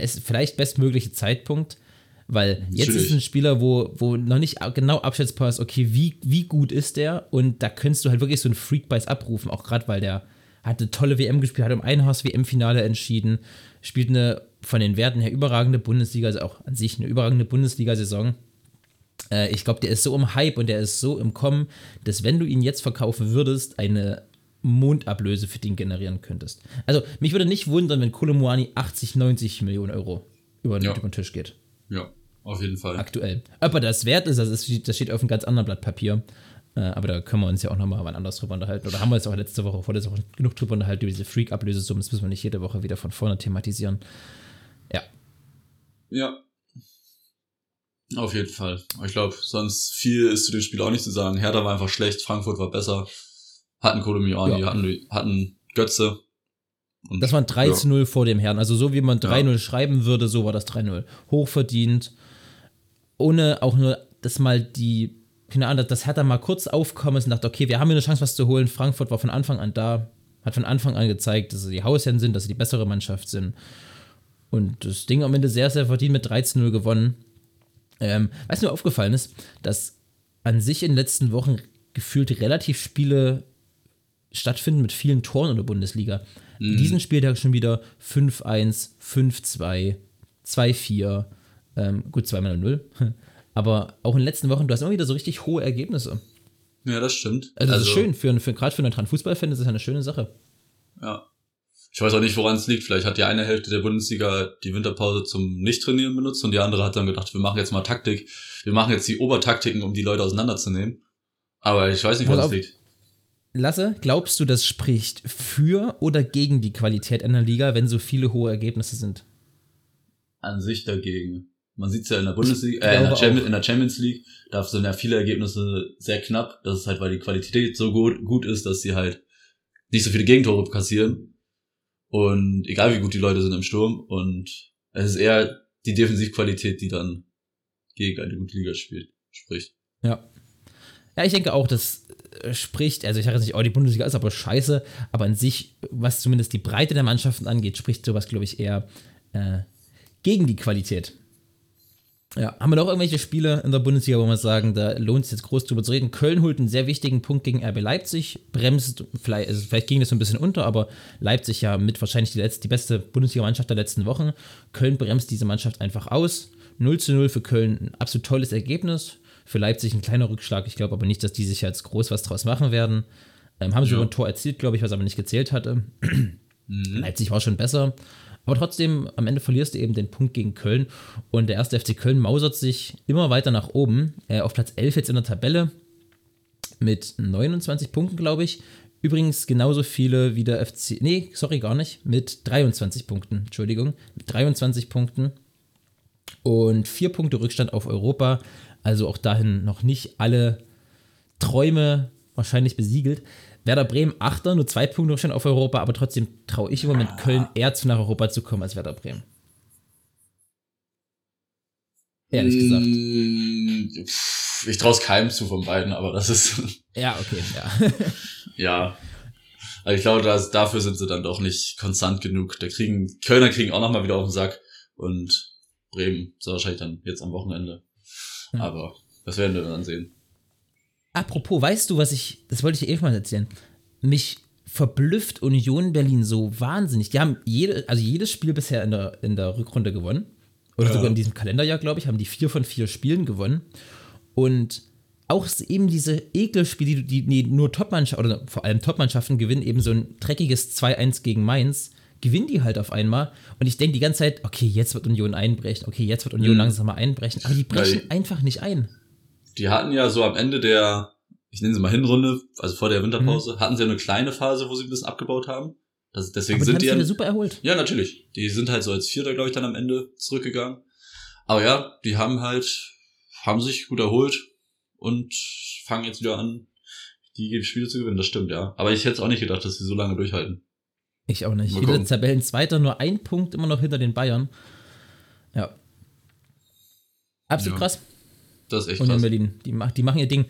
best, vielleicht bestmögliche Zeitpunkt, weil jetzt Natürlich. ist ein Spieler, wo, wo noch nicht genau abschätzbar ist, okay, wie, wie gut ist der? Und da könntest du halt wirklich so einen Freak-Bias abrufen, auch gerade weil der hat eine tolle WM gespielt, hat im Einhaus-WM-Finale entschieden, spielt eine von den Werten her überragende Bundesliga, also auch an sich eine überragende Bundesliga-Saison. Äh, ich glaube, der ist so im Hype und der ist so im Kommen, dass wenn du ihn jetzt verkaufen würdest, eine Mondablöse für den generieren könntest. Also, mich würde nicht wundern, wenn Kolomuani 80, 90 Millionen Euro über, Ja. über den Tisch geht. Ja, auf jeden Fall. Aktuell. Ob er das wert ist, das, ist, das steht auf einem ganz anderen Blatt Papier. Äh, aber da können wir uns ja auch nochmal wann anders drüber unterhalten. Oder haben wir jetzt auch letzte Woche, vorletzte Woche genug drüber unterhalten, über diese Freak-Ablösesummen. Das müssen wir nicht jede Woche wieder von vorne thematisieren. Ja. Ja. Auf jeden Fall. Ich glaube, sonst viel ist zu dem Spiel auch nicht zu sagen. Hertha war einfach schlecht, Frankfurt war besser, hatten Kolomiani, Ja. hatten, hatten Götze. Und Das waren 3 ja. zu 0 vor dem Herrn. Also so wie man 3-0 schreiben würde, so war das 3-0. Hochverdient. Ohne auch nur, dass mal die, keine Ahnung, das Hertha mal kurz aufkommen ist und dachte, okay, wir haben hier eine Chance, was zu holen. Frankfurt war von Anfang an da, hat von Anfang an gezeigt, dass sie die Hausherren sind, dass sie die bessere Mannschaft sind. Und das Ding am Ende sehr, sehr verdient mit 13-0 gewonnen. Ähm, was mir aufgefallen ist, dass an sich in den letzten Wochen gefühlt relativ Spiele stattfinden mit vielen Toren in der Bundesliga. In diesem Spieltag schon wieder 5-1, 5-2, 2-4, ähm, gut, 2-0. Aber auch in den letzten Wochen, du hast immer wieder so richtig hohe Ergebnisse. Ja, das stimmt. Also, das ist schön, für, für, gerade für einen neutralen Fußballfan ist das eine schöne Sache. Ja. Ich weiß auch nicht, woran es liegt. Vielleicht hat die eine Hälfte der Bundesliga die Winterpause zum Nicht-Trainieren benutzt und die andere hat dann gedacht, wir machen jetzt mal Taktik. Wir machen jetzt die Obertaktiken, um die Leute auseinanderzunehmen. Aber ich weiß nicht, woran es liegt. Lasse, glaubst du, das spricht für oder gegen die Qualität einer Liga, wenn so viele hohe Ergebnisse sind? An sich dagegen. Man sieht es ja in der Bundesliga, äh, in, der Champions, in der Champions League, da sind ja viele Ergebnisse sehr knapp. Das ist halt, weil die Qualität so gut, gut ist, dass sie halt nicht so viele Gegentore kassieren. Und egal wie gut die Leute sind im Sturm. Und es ist eher die Defensivqualität, die dann gegen eine gute Liga spielt, spricht. Ja. Ja, ich denke auch, das äh, spricht, also ich sage jetzt nicht, oh, die Bundesliga ist aber scheiße, aber an sich, was zumindest die Breite der Mannschaften angeht, spricht sowas, glaube ich, eher äh, gegen die Qualität. Ja, haben wir noch irgendwelche Spiele in der Bundesliga, wo wir sagen, da lohnt es jetzt groß drüber zu reden? Köln holt einen sehr wichtigen Punkt gegen RB Leipzig, bremst, vielleicht, also vielleicht ging das so ein bisschen unter, aber Leipzig ja mit wahrscheinlich die, letzte, die beste Bundesliga-Mannschaft der letzten Wochen. Köln bremst diese Mannschaft einfach aus. 0 zu 0 für Köln, ein absolut tolles Ergebnis. Für Leipzig ein kleiner Rückschlag. Ich glaube aber nicht, dass die sich jetzt groß was draus machen werden. Ähm, haben sie ja. ein Tor erzielt, glaube ich, was aber nicht gezählt hatte. Mhm. Leipzig war schon besser. Aber trotzdem, am Ende verlierst du eben den Punkt gegen Köln. Und der erste FC Köln mausert sich immer weiter nach oben. Äh, auf Platz 11 jetzt in der Tabelle mit 29 Punkten, glaube ich. Übrigens genauso viele wie der FC. Nee, sorry, gar nicht. Mit 23 Punkten. Entschuldigung. Mit 23 Punkten. Und vier Punkte Rückstand auf Europa. Also auch dahin noch nicht alle Träume wahrscheinlich besiegelt. Werder Bremen Achter, nur zwei Punkte Rückstand auf Europa, aber trotzdem traue ich im Moment Köln eher zu nach Europa zu kommen als Werder Bremen. Ehrlich gesagt. Mm, ich traue es keinem zu von beiden, aber das ist. Ja, okay, ja. ja. Also ich glaube, dass, dafür sind sie dann doch nicht konstant genug. Da kriegen, Kölner kriegen auch nochmal wieder auf den Sack und Bremen ist wahrscheinlich dann jetzt am Wochenende. Ja. Aber das werden wir dann sehen. Apropos, weißt du, was ich, das wollte ich dir eben mal erzählen, mich verblüfft Union Berlin so wahnsinnig. Die haben jede, also jedes Spiel bisher in der, in der Rückrunde gewonnen. Oder ja. sogar in diesem Kalenderjahr, glaube ich, haben die vier von vier Spielen gewonnen. Und auch eben diese Ekelspiele, die, die nur Topmannschaften oder vor allem Topmannschaften gewinnen, eben so ein dreckiges 2-1 gegen Mainz, gewinnen die halt auf einmal. Und ich denke die ganze Zeit, okay, jetzt wird Union einbrechen, okay, jetzt wird Union mhm. langsam mal einbrechen, aber die brechen ja, einfach nicht ein die hatten ja so am Ende der, ich nenne sie mal Hinrunde, also vor der Winterpause, mhm. hatten sie ja eine kleine Phase, wo sie ein bisschen abgebaut haben. Das, deswegen Aber sind die, die ja super erholt. Ja, natürlich. Die sind halt so als Vierter, glaube ich, dann am Ende zurückgegangen. Aber ja, die haben halt, haben sich gut erholt und fangen jetzt wieder an, die Spiele zu gewinnen. Das stimmt, ja. Aber ich hätte auch nicht gedacht, dass sie so lange durchhalten. Ich auch nicht. Wieder Tabellenzweiter, nur ein Punkt immer noch hinter den Bayern. Ja. Absolut ja. krass. Das ist echt Union krass. Berlin. Die, die machen ihr Ding.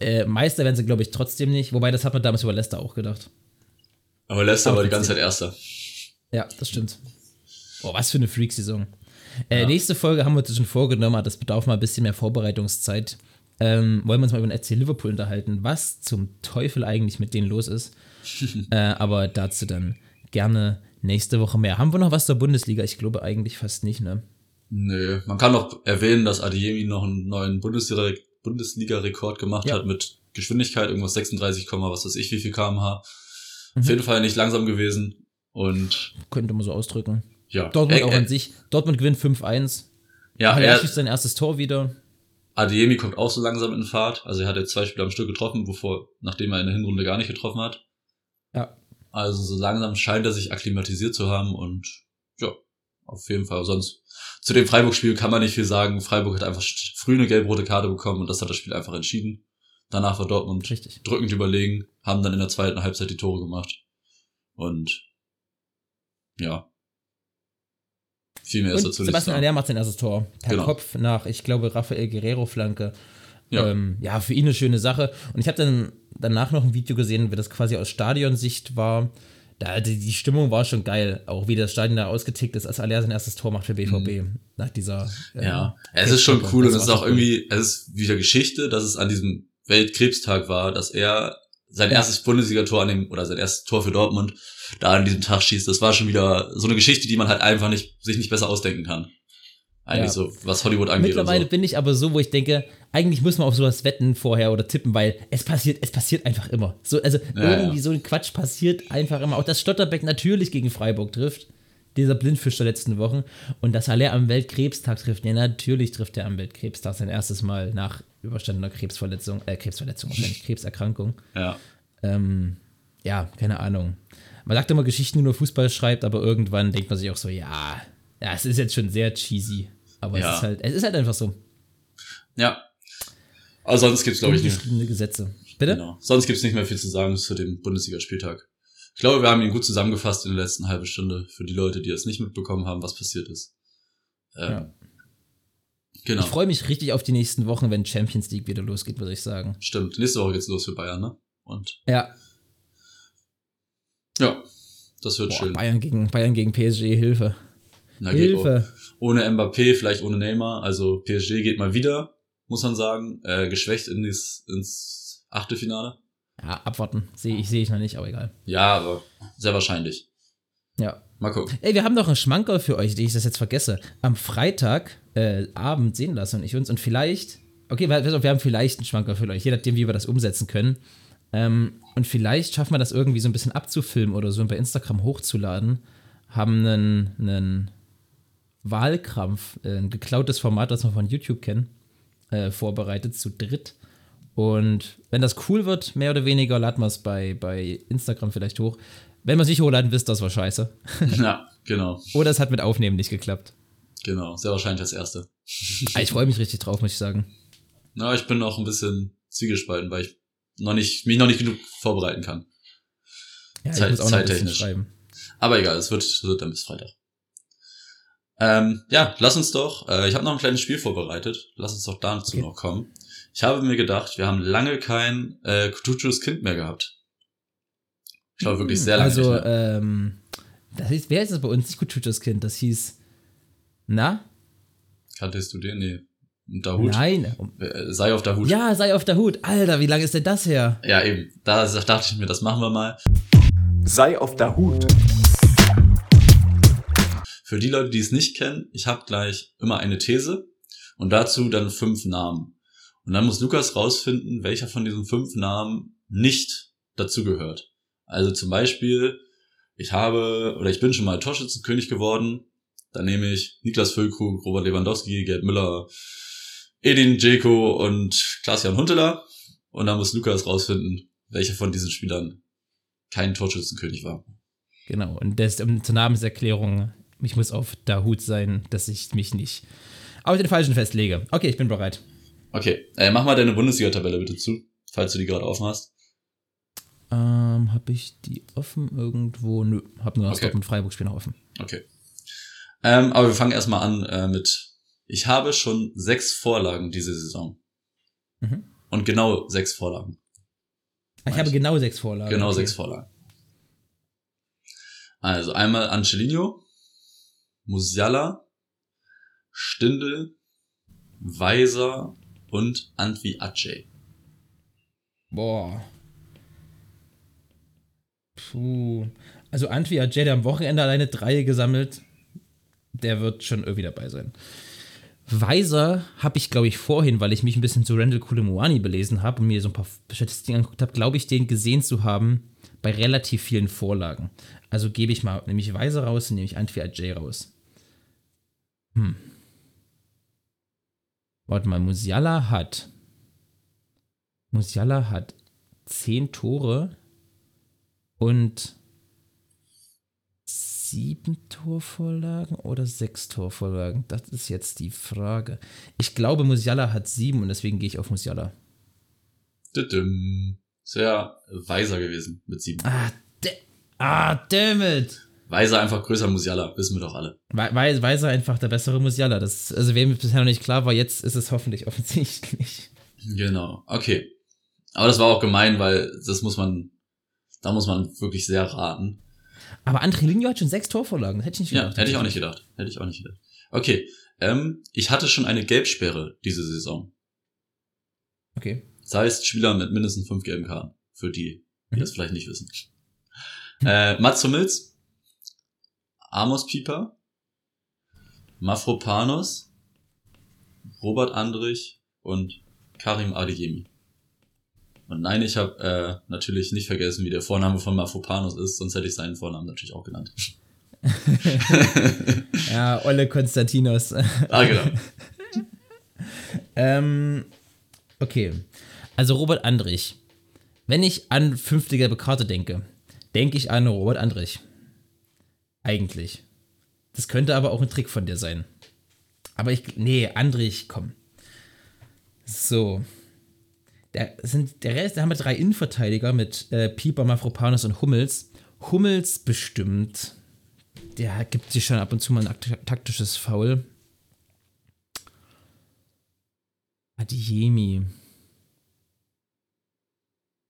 Äh, Meister werden sie, glaube ich, trotzdem nicht. Wobei, das hat man damals über Leicester auch gedacht. Aber Leicester war die ganze Zeit Erster. Ja, das stimmt. Boah, was für eine Freak-Saison. Äh, ja. Nächste Folge haben wir uns schon vorgenommen, das bedarf mal ein bisschen mehr Vorbereitungszeit. Ähm, wollen wir uns mal über den FC Liverpool unterhalten, was zum Teufel eigentlich mit denen los ist. äh, aber dazu dann gerne nächste Woche mehr. Haben wir noch was zur Bundesliga? Ich glaube eigentlich fast nicht, ne? Nö, man kann noch erwähnen, dass Adeyemi noch einen neuen Bundesliga-Rekord gemacht ja. hat mit Geschwindigkeit, irgendwas 36, was weiß ich, wie viel kmh. Mhm. Auf jeden Fall nicht langsam gewesen und. Könnte man so ausdrücken. Ja. Dortmund äh, auch an sich. Dortmund gewinnt 5-1. Ja, er, er schießt sein erstes Tor wieder. Adeyemi kommt auch so langsam in Fahrt. Also er hat jetzt zwei Spiele am Stück getroffen, bevor, nachdem er in der Hinrunde gar nicht getroffen hat. Also so langsam scheint er sich akklimatisiert zu haben und ja, auf jeden Fall. Sonst zu dem Freiburg-Spiel kann man nicht viel sagen. Freiburg hat einfach früh eine gelb-rote Karte bekommen und das hat das Spiel einfach entschieden. Danach war Dortmund Richtig. drückend überlegen, haben dann in der zweiten Halbzeit die Tore gemacht. Und ja. Viel mehr ist dazu nicht Sebastian Aller macht sein erstes Tor. Per genau. Kopf nach, ich glaube, Rafael Guerrero-Flanke. Ja. Ähm, ja, für ihn eine schöne Sache. Und ich habe dann danach noch ein Video gesehen, wie das quasi aus Stadionsicht war da, die, die, Stimmung war schon geil, auch wie das Stadion da ausgetickt ist, als Aller sein erstes Tor macht für BVB mhm. nach dieser. Äh, ja, es ist schon cool und es ist auch irgendwie, es ist wieder Geschichte, dass es an diesem Weltkrebstag war, dass er sein erstes Bundesligator an dem, oder sein erstes Tor für Dortmund da an diesem Tag schießt. Das war schon wieder so eine Geschichte, die man halt einfach nicht, sich nicht besser ausdenken kann. Eigentlich ja. so, was Hollywood angeht. Mittlerweile so. bin ich aber so, wo ich denke, eigentlich muss man auf sowas wetten vorher oder tippen, weil es passiert, es passiert einfach immer. So, also ja, irgendwie ja. so ein Quatsch passiert einfach immer. Auch dass Stotterbeck natürlich gegen Freiburg trifft, dieser Blindfisch der letzten Wochen, und dass Haller am Weltkrebstag trifft. Ja, natürlich trifft er am Weltkrebstag sein erstes Mal nach überstandener Krebsverletzung, äh, Krebsverletzung, wahrscheinlich Krebserkrankung. Ja. Ähm, ja, keine Ahnung. Man sagt immer Geschichten, die nur Fußball schreibt, aber irgendwann denkt man sich auch so, ja, ja, es ist jetzt schon sehr cheesy. Aber ja. es ist halt, es ist halt einfach so. Ja. Aber sonst gibt es, glaube ich, nicht. Gesetze. Bitte? Genau. Sonst gibt es nicht mehr viel zu sagen zu dem Bundesligaspieltag. ich glaube, wir haben ihn gut zusammengefasst in der letzten halben Stunde für die Leute, die es nicht mitbekommen haben, was passiert ist. Ähm, Ja. Genau. Ich freue mich richtig auf die nächsten Wochen, wenn Champions League wieder losgeht, würde ich sagen. Stimmt. Nächste Woche geht's los für Bayern, ne? Und Ja, ja, das wird Boah, schön. Bayern, gegen, Bayern gegen PSG, Hilfe. Na. Hilfe. Ohne Mbappé, vielleicht ohne Neymar. Also PSG geht mal wieder, muss man sagen, äh, geschwächt in dies, ins Achtelfinale. Ja, abwarten. Sehe ich, sehe ich noch nicht, aber egal. Ja, aber sehr wahrscheinlich. Ja. Mal gucken. Ey, wir haben noch einen Schmankerl für euch, den ich das jetzt vergesse. Am Freitag äh, Abend sehen lassen und ich uns und vielleicht, okay, wir haben vielleicht einen Schmankerl für euch, je nachdem, wie wir das umsetzen können. Ähm, und vielleicht schaffen wir das irgendwie so ein bisschen abzufilmen oder so und bei Instagram hochzuladen. Haben einen, einen Wahlkrampf, äh, ein geklautes Format, das wir von YouTube kennen, äh, vorbereitet zu dritt. Und wenn das cool wird, mehr oder weniger, laden wir es bei, bei Instagram vielleicht hoch. Wenn wir es nicht hochladen, wisst das war scheiße. ja, genau. Oder es hat mit Aufnehmen nicht geklappt. Genau. Sehr wahrscheinlich das erste. Ah, Ich freue mich richtig drauf, muss ich sagen. Na, ich bin noch ein bisschen zwiegespalten, weil ich noch nicht, mich noch nicht genug vorbereiten kann. Ja, Zeit- ich auch bisschen zeittechnisch. schreiben. Aber egal, es wird, es wird dann bis Freitag. Ähm, ja, lass uns doch, äh, ich habe noch ein kleines Spiel vorbereitet. Lass uns doch dazu Okay. noch kommen. Ich habe mir gedacht, wir haben lange kein äh, Kutuchus Kind mehr gehabt. Ich glaube wirklich sehr lange Also, nicht mehr. ähm, das hieß, wer ist das bei uns? Nicht Kutuchus Kind, das hieß, na? Kanntest du den? Nee. Und Dahut? Nein. Äh, sei auf der Hut. Ja, sei auf der Hut. Alter, wie lange ist denn das her? ja, eben. Da dachte ich mir, das machen wir mal. Sei auf der Hut. Für die Leute, die es nicht kennen, ich habe gleich immer eine These und dazu dann fünf Namen. Und dann muss Lukas rausfinden, welcher von diesen fünf Namen nicht dazugehört. Also zum Beispiel, ich habe oder ich bin schon mal Torschützenkönig geworden. Dann nehme ich Niklas Füllkrug, Robert Lewandowski, Gerd Müller, Edin Dzeko und Klaas-Jan Huntelaar. Und dann muss Lukas rausfinden, welcher von diesen Spielern kein Torschützenkönig war. Genau, und das um, zur Namenserklärung, ich muss auf der Hut sein, dass ich mich nicht auf den falschen festlege. Okay, ich bin bereit. Okay, äh, mach mal deine Bundesliga-Tabelle bitte zu, falls du die gerade offen hast. Ähm, hab ich die offen irgendwo? Nö, hab nur das Okay. Dortmund Freiburg Spiel noch offen. Okay. Ähm, aber wir fangen erstmal an äh, mit, ich habe schon sechs Vorlagen diese Saison. Mhm. Und genau sechs Vorlagen. Ich habe genau sechs Vorlagen. Genau okay. sechs Vorlagen. Also einmal Angelino, Musiala, Stindel, Weiser und Antwi Aceh. Boah. Puh. Also Antwi hat Jedi am Wochenende alleine drei gesammelt. Der wird schon irgendwie dabei sein. Weiser habe ich, glaube ich, vorhin, weil ich mich ein bisschen zu Randall Koulibaly belesen habe und mir so ein paar Statistiken angeguckt habe, glaube ich, den gesehen zu haben bei relativ vielen Vorlagen. Also gebe ich mal, nehme ich Weiser raus und nehme ich Antwi Ajay raus. Hm. Warte mal, Musiala hat. Musiala hat zehn Tore und sieben Torvorlagen oder sechs Torvorlagen? Das ist jetzt die Frage. Ich glaube, Musiala hat sieben und deswegen gehe ich auf Musiala. Sehr weiser gewesen mit sieben. Ah, ah damn it! Weiser einfach größer Musiala, wissen wir doch alle. Weil, weil er einfach der bessere Musiala. Das, also, wem bisher noch nicht klar war, jetzt ist es hoffentlich offensichtlich. Genau, okay. Aber das war auch gemein, weil das muss man, da muss man wirklich sehr raten. Aber André Ligno hat schon sechs Torvorlagen. Das hätte ich nicht Ja, gedacht. hätte ich auch nicht gedacht. Hätte ich auch nicht gedacht. Okay, ähm, ich hatte schon eine Gelbsperre diese Saison. Okay. Das heißt, Spieler mit mindestens fünf gelben Karten. Für die, die Mhm. das vielleicht nicht wissen. Äh, Mats Hummels, Amos Pieper, Mafropanos, Robert Andrich und Karim Adeyemi. Und nein, ich habe äh, natürlich nicht vergessen, wie der Vorname von Mafropanos ist, sonst hätte ich seinen Vornamen natürlich auch genannt. Ja, Olle Konstantinos. ah, genau. ähm, okay. Also Robert Andrich. Wenn ich an fünfte gelbe Karte denke, denke ich an Robert Andrich. Eigentlich. Das könnte aber auch ein Trick von dir sein. Aber ich. Nee, Andrich, komm. So. Der, sind, der Rest, da haben wir drei Innenverteidiger mit äh, Pieper, Mafropanos und Hummels. Hummels bestimmt. Der gibt sich schon ab und zu mal ein taktisches Foul. Adiemi.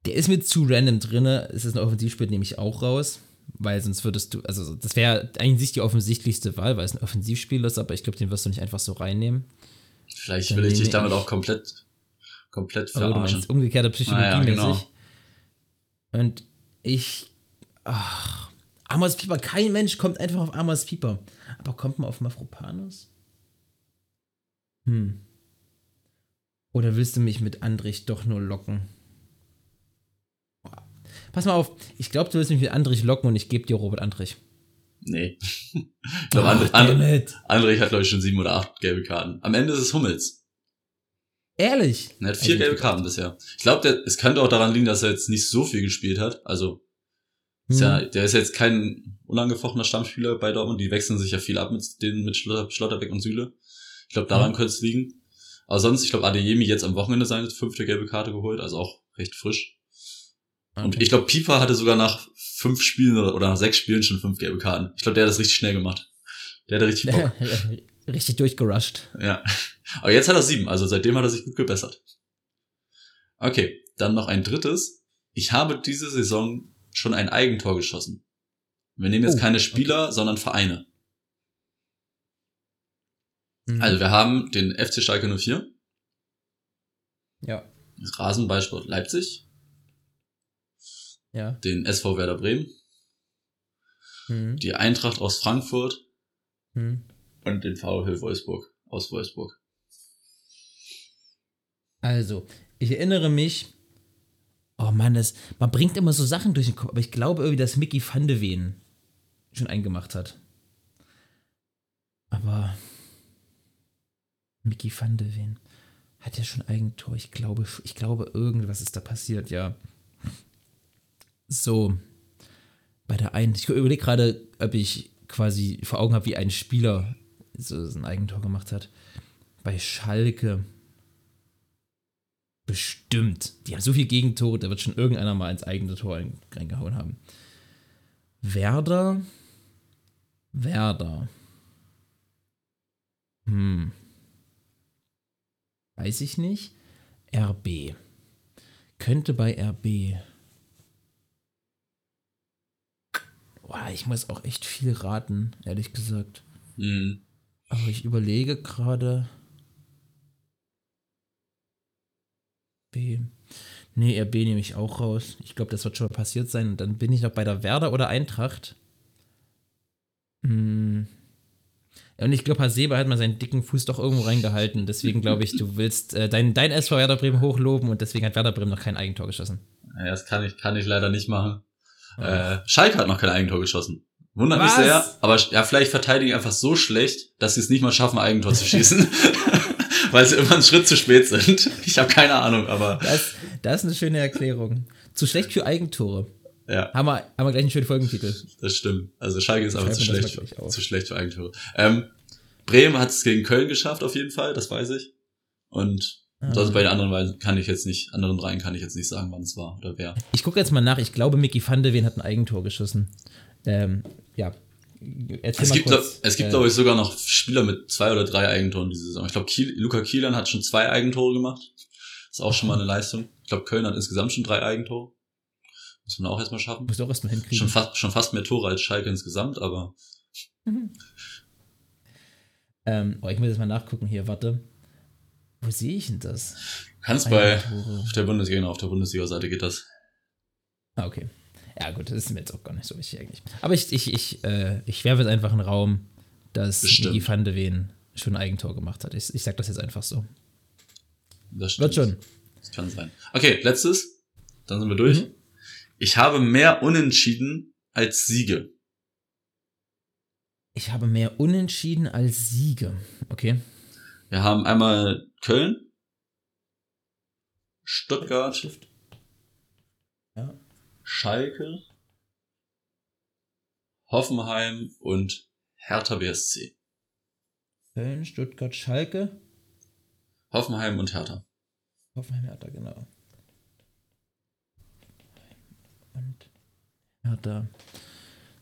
Der ist mir zu random drin. Es ist ein Offensivspiel, nehme ich auch raus. Weil sonst würdest du, also das wäre eigentlich die offensichtlichste Wahl, weil es ein Offensivspiel ist, aber ich glaube, den wirst du nicht einfach so reinnehmen. Vielleicht Dann will ich dich damit ich, auch komplett, komplett verarschen. Oh, umgekehrte Psychologie ah, ja, genau. Und ich, ach, Amos Pieper, kein Mensch kommt einfach auf Amos Pieper. Aber kommt man auf Mafropanus? Hm. Oder willst du mich mit Andrich doch nur locken? Pass mal auf, ich glaube, du willst mich mit Andrich locken und ich gebe dir Robert Andrich. Nee. ich glaube, Andrich, Andrich, Andrich hat, glaube ich, schon sieben oder acht gelbe Karten. Am Ende ist es Hummels. Ehrlich? Er hat vier also, gelbe Karten bisher. Ich glaube, es könnte auch daran liegen, dass er jetzt nicht so viel gespielt hat. Also, hm. ist ja, hm. der ist jetzt kein unangefochtener Stammspieler bei Dortmund. Die wechseln sich ja viel ab mit denen, mit Schlotterbeck und Süle. Ich glaube, daran hm. könnte es liegen. Aber sonst, ich glaube, Adeyemi jetzt am Wochenende seine fünfte gelbe Karte geholt, also auch recht frisch. Okay. Und ich glaube, Pieper hatte sogar nach fünf Spielen oder nach sechs Spielen schon fünf gelbe Karten. Ich glaube, der hat das richtig schnell gemacht. Der hat richtig Bock. richtig durchgerusht. Ja. Aber jetzt hat er sieben, also seitdem hat er sich gut gebessert. Okay, dann noch ein drittes. Ich habe diese Saison schon ein Eigentor geschossen. Wir nehmen jetzt oh, keine Spieler, okay. sondern Vereine. Mhm. Also wir haben den FC Schalke 04. Ja. Das Rasenballsport Leipzig. Ja. Den SV Werder Bremen. Mhm. Die Eintracht aus Frankfurt. Mhm. Und den VfL Wolfsburg aus Wolfsburg. Also, ich erinnere mich, oh Mann, das, man bringt immer so Sachen durch den Kopf, aber ich glaube irgendwie, dass Mickey van de Ven schon eingemacht hat. Aber Mickey van de Ven hat ja schon Eigentor. Ich glaube, ich glaube, irgendwas ist da passiert, ja. So, bei der einen, ich überlege gerade, ob ich quasi vor Augen habe, wie ein Spieler so ein Eigentor gemacht hat. Bei Schalke. Bestimmt. Die haben so viel Gegentore, da wird schon irgendeiner mal ins eigene Tor reingehauen haben. Werder. Werder. Hm. Weiß ich nicht. RB. Könnte bei RB. Boah, ich muss auch echt viel raten, ehrlich gesagt. Mhm. Aber ich überlege gerade. B. Nee, RB nehme ich auch raus. Ich glaube, das wird schon mal passiert sein. Und dann bin ich noch bei der Werder oder Eintracht. Hm. Und ich glaube, Hasebe hat mal seinen dicken Fuß doch irgendwo reingehalten. Deswegen glaube ich, du willst äh, dein, dein SV Werder Bremen hochloben und deswegen hat Werder Bremen noch kein Eigentor geschossen. Ja, das kann ich, kann ich leider nicht machen. Äh, Schalke hat noch kein Eigentor geschossen. Wundert Was? mich sehr, aber ja, vielleicht verteidigen einfach so schlecht, dass sie es nicht mal schaffen, Eigentor zu schießen. Weil sie immer einen Schritt zu spät sind. Ich habe keine Ahnung, aber. Das, das ist eine schöne Erklärung. Zu schlecht für Eigentore. Ja. Haben wir, haben wir gleich einen schönen Folgentitel. Das stimmt. Also Schalke ist aber zu schlecht, zu schlecht für Eigentore. Ähm, Bremen hat es gegen Köln geschafft, auf jeden Fall, das weiß ich. Und ah. sonst bei den anderen Weisen kann ich jetzt nicht, anderen dreien kann ich jetzt nicht sagen, wann es war oder wer. Ich gucke jetzt mal nach. Ich glaube, Mickey van de Ven hat ein Eigentor geschossen. Ähm, ja. Erzähl es gibt, kurz, es gibt äh, glaube ich, sogar noch Spieler mit zwei oder drei Eigentoren diese Saison. Ich glaube, Kiel, Luca Kielan hat schon zwei Eigentore gemacht. Ist auch schon mal eine Leistung. Ich glaube, Köln hat insgesamt schon drei Eigentore. Muss man auch erstmal schaffen. Muss auch erstmal hinkriegen. Schon fast, schon fast mehr Tore als Schalke insgesamt, aber. Mhm. Ähm, oh, ich muss jetzt mal nachgucken hier, warte. Wo sehe ich denn das? Kannst bei auf der Bundesliga, genau, auf der Bundesliga-Seite geht das. Ah, okay. Ja, gut, das ist mir jetzt auch gar nicht so wichtig eigentlich. Aber ich, ich, ich, äh, ich werfe jetzt einfach einen Raum, dass Bestimmt. van de Ven schon ein Eigentor gemacht hat. Ich, ich sag das jetzt einfach so. Das stimmt. Wird schon. Das kann sein. Okay, letztes. Dann sind wir durch. Mhm. Ich habe mehr Unentschieden als Siege. Ich habe mehr Unentschieden als Siege. Okay. Wir haben einmal Köln, Stuttgart, Stift. Ja. Schalke, Hoffenheim und Hertha BSC. Köln, Stuttgart, Schalke. Hoffenheim und Hertha. Hoffenheim, Hertha, genau. Und Hertha.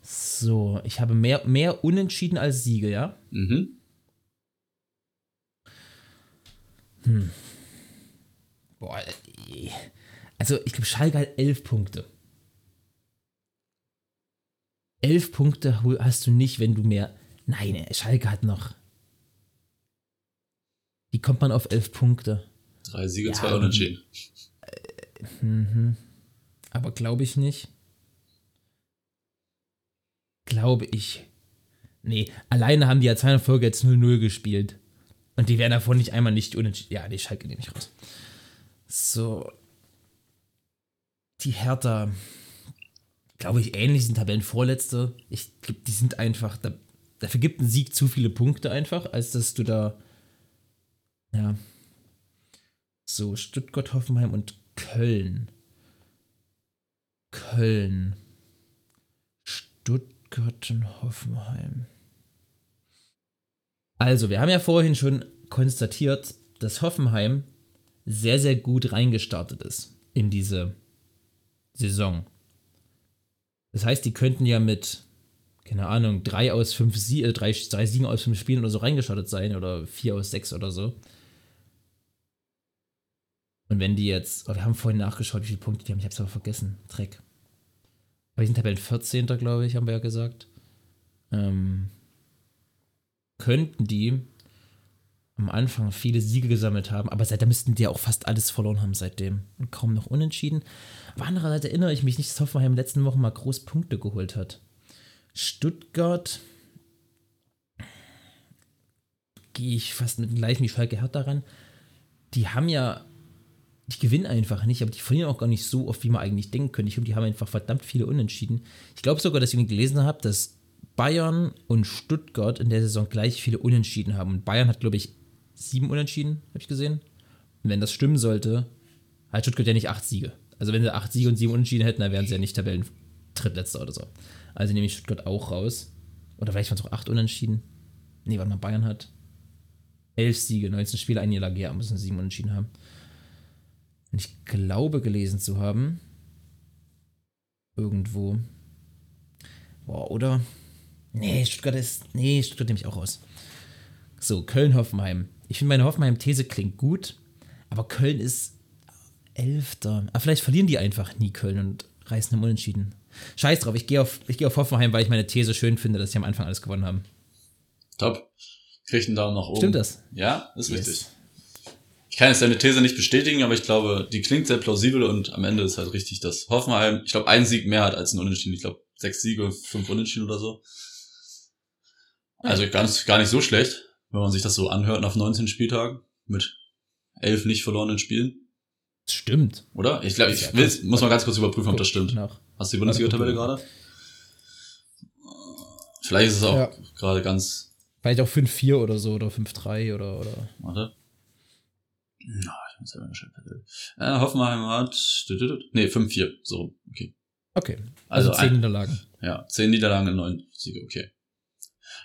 So, ich habe mehr, mehr Unentschieden als Siege, ja? Mhm. Boah, äh, also ich glaube, Schalke hat elf Punkte. Elf Punkte hast du nicht, wenn du mehr. Nein, äh, Schalke hat noch. Wie kommt man auf elf Punkte? Drei Siege, Ja, zwei aber- Unentschieden. Mhm. Aber glaube ich nicht. Glaube ich. Nee, alleine haben die ja zwei Folge jetzt 0-0 gespielt. Und die werden davon nicht einmal nicht unentschieden. Ja, die Schalke nehme ich raus. So. Die Hertha. Glaube ich, ähnlich sind Tabellenvorletzte. Ich glaube, die sind einfach. Da, dafür gibt ein Sieg zu viele Punkte einfach, als dass du da. Ja. So, Stuttgart, Hoffenheim und Köln. Köln. Stuttgart und Hoffenheim. Also, wir haben ja vorhin schon konstatiert, dass Hoffenheim sehr, sehr gut reingestartet ist in diese Saison. Das heißt, die könnten ja mit, keine Ahnung, drei aus fünf Sie äh, drei, drei Siegen aus fünf Spielen oder so reingestartet sein oder vier aus sechs oder so. Und wenn die jetzt, oh, wir haben vorhin nachgeschaut, wie viele Punkte die haben, ich hab's aber vergessen. Dreck. Aber die sind Tabellen 14. glaube ich, haben wir ja gesagt. Ähm, könnten die am Anfang viele Siege gesammelt haben, aber seitdem müssten die ja auch fast alles verloren haben seitdem. Und kaum noch unentschieden. Aber andererseits erinnere ich mich nicht, dass Hoffenheim in den letzten Wochen mal groß Punkte geholt hat. Stuttgart gehe ich fast mit dem gleichen wie Schalke Hertha ran. Die haben ja die gewinnen einfach nicht, aber die verlieren auch gar nicht so oft, wie man eigentlich denken könnte. Ich glaube, die haben einfach verdammt viele Unentschieden. Ich glaube sogar, dass ich gelesen habe, dass Bayern und Stuttgart in der Saison gleich viele Unentschieden haben. Und Bayern hat, glaube ich, sieben Unentschieden, habe ich gesehen. Und wenn das stimmen sollte, hat Stuttgart ja nicht acht Siege. Also wenn sie acht Siege und sieben Unentschieden hätten, dann wären sie ja nicht Tabellen Drittletzter oder so. Also nehme ich Stuttgart auch raus. Oder vielleicht waren es auch acht Unentschieden. Nee, warte mal, Bayern hat elf Siege, 19 Spiele, eine Niederlage, ja, müssen sieben Unentschieden haben. Und ich glaube gelesen zu haben, irgendwo, boah, oder? Nee, Stuttgart ist, nee, Stuttgart nehme ich auch raus. So, Köln-Hoffenheim. Ich finde, meine Hoffenheim-These klingt gut, aber Köln ist Elfter. Aber vielleicht verlieren die einfach nie Köln und reißen im Unentschieden. Scheiß drauf, ich gehe auf, ich gehe auf Hoffenheim, weil ich meine These schön finde, dass sie am Anfang alles gewonnen haben. Top. Kriegt einen Daumen nach oben. Stimmt das? Ja, ist Yes. richtig. Ich kann jetzt deine These nicht bestätigen, aber ich glaube, die klingt sehr plausibel und am Ende ist halt richtig, dass Hoffenheim, ich glaube, einen Sieg mehr hat als ein Unentschieden. Ich glaube, sechs Siege, fünf Unentschieden oder so. Also ganz, gar nicht so schlecht, wenn man sich das so anhört nach 19 Spieltagen mit elf nicht verlorenen Spielen, Das stimmt. oder? Ich glaube, ich Ja, will, muss mal ganz kurz überprüfen, ob das stimmt. Nach. Hast du die Bundesliga-Tabelle gerade? Vielleicht ist es auch Ja. gerade ganz, Vielleicht auch 5-4 oder so oder 5-3 oder, oder. warte. Na, ich muss selber schnell äh, Hoffenheim hat, nee, 5-4, so, okay. Okay. Also, Also 10 ein- Niederlagen. Ja, 10 Niederlagen, 9 Siege, okay.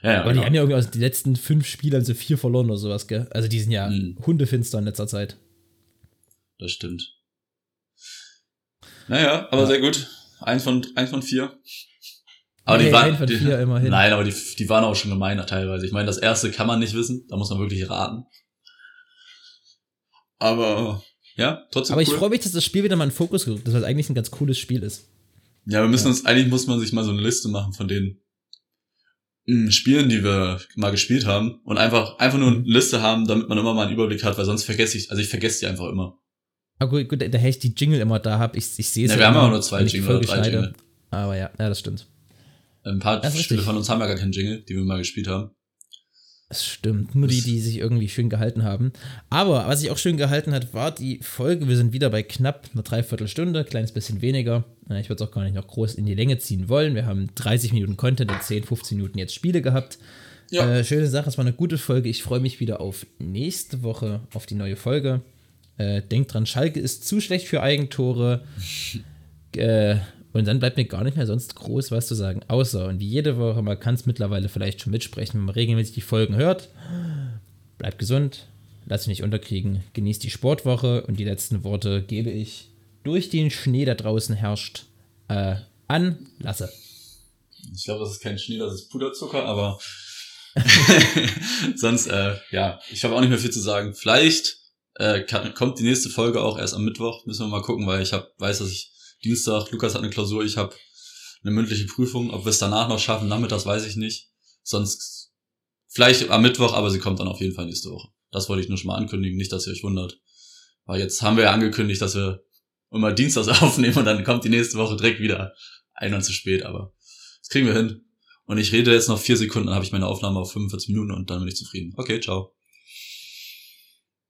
Ja, ja, Aber die genau. haben ja irgendwie aus den letzten fünf Spielern so vier verloren oder sowas, gell? Also die sind ja Mhm. hundefinster in letzter Zeit. das stimmt. Naja, aber Ja. sehr gut. Eins von, eins von vier. Aber Hey, die waren, die. Nein, aber die, die waren auch schon gemeiner teilweise. Ich meine, das erste kann man nicht wissen, da muss man wirklich raten. Aber ja, trotzdem Aber ich cool. freue mich, dass das Spiel wieder mal in Fokus gerückt ist, weil es eigentlich ein ganz cooles Spiel ist. Ja, wir müssen Ja. uns, eigentlich muss man sich mal so eine Liste machen von den Spielen, die wir mal gespielt haben und einfach, einfach nur eine Mhm. Liste haben, damit man immer mal einen Überblick hat, weil sonst vergesse ich, also ich vergesse die einfach immer. Aber gut, gut daher ich die Jingle immer da habe, ich, ich sehe es Ja, wir haben immer, nur zwei Jingle oder drei. Jingle. Aber ja, ja, das stimmt. Ein paar Das Spiele von uns haben ja gar keinen Jingle, die wir mal gespielt haben. Das stimmt. Nur die, die sich irgendwie schön gehalten haben. Aber was sich auch schön gehalten hat, war die Folge. Wir sind wieder bei knapp einer Dreiviertelstunde, kleines bisschen weniger. Ich würde es auch gar nicht noch groß in die Länge ziehen wollen. Wir haben 30 Minuten Content und 10, 15 Minuten jetzt Spiele gehabt. Ja. Äh, schöne Sache, es war eine gute Folge. Ich freue mich wieder auf nächste Woche, auf die neue Folge. Äh, denkt dran, Schalke ist zu schlecht für Eigentore. äh, und dann bleibt mir gar nicht mehr sonst groß was zu sagen. Außer, und wie jede Woche, man kann es mittlerweile vielleicht schon mitsprechen, wenn man regelmäßig die Folgen hört. Bleibt gesund, lasst euch nicht unterkriegen, genießt die Sportwoche und die letzten Worte gebe ich durch den Schnee, der draußen herrscht, äh, an Lasse. Ich glaube, das ist kein Schnee, das ist Puderzucker, aber sonst, äh, ja, ich habe auch nicht mehr viel zu sagen. Vielleicht äh, kommt die nächste Folge auch erst am Mittwoch. Müssen wir mal gucken, weil ich hab, weiß, dass ich Dienstag, Lukas hat eine Klausur, ich habe eine mündliche Prüfung. Ob wir es danach noch schaffen, nachmittags weiß ich nicht. Sonst vielleicht am Mittwoch, aber sie kommt dann auf jeden Fall nächste Woche. Das wollte ich nur schon mal ankündigen, nicht, dass ihr euch wundert. Weil jetzt haben wir ja angekündigt, dass wir immer Dienstags aufnehmen und dann kommt die nächste Woche direkt wieder ein und zu spät, aber das kriegen wir hin. Und ich rede jetzt noch vier Sekunden, dann habe ich meine Aufnahme auf 45 Minuten und dann bin ich zufrieden. Okay, ciao.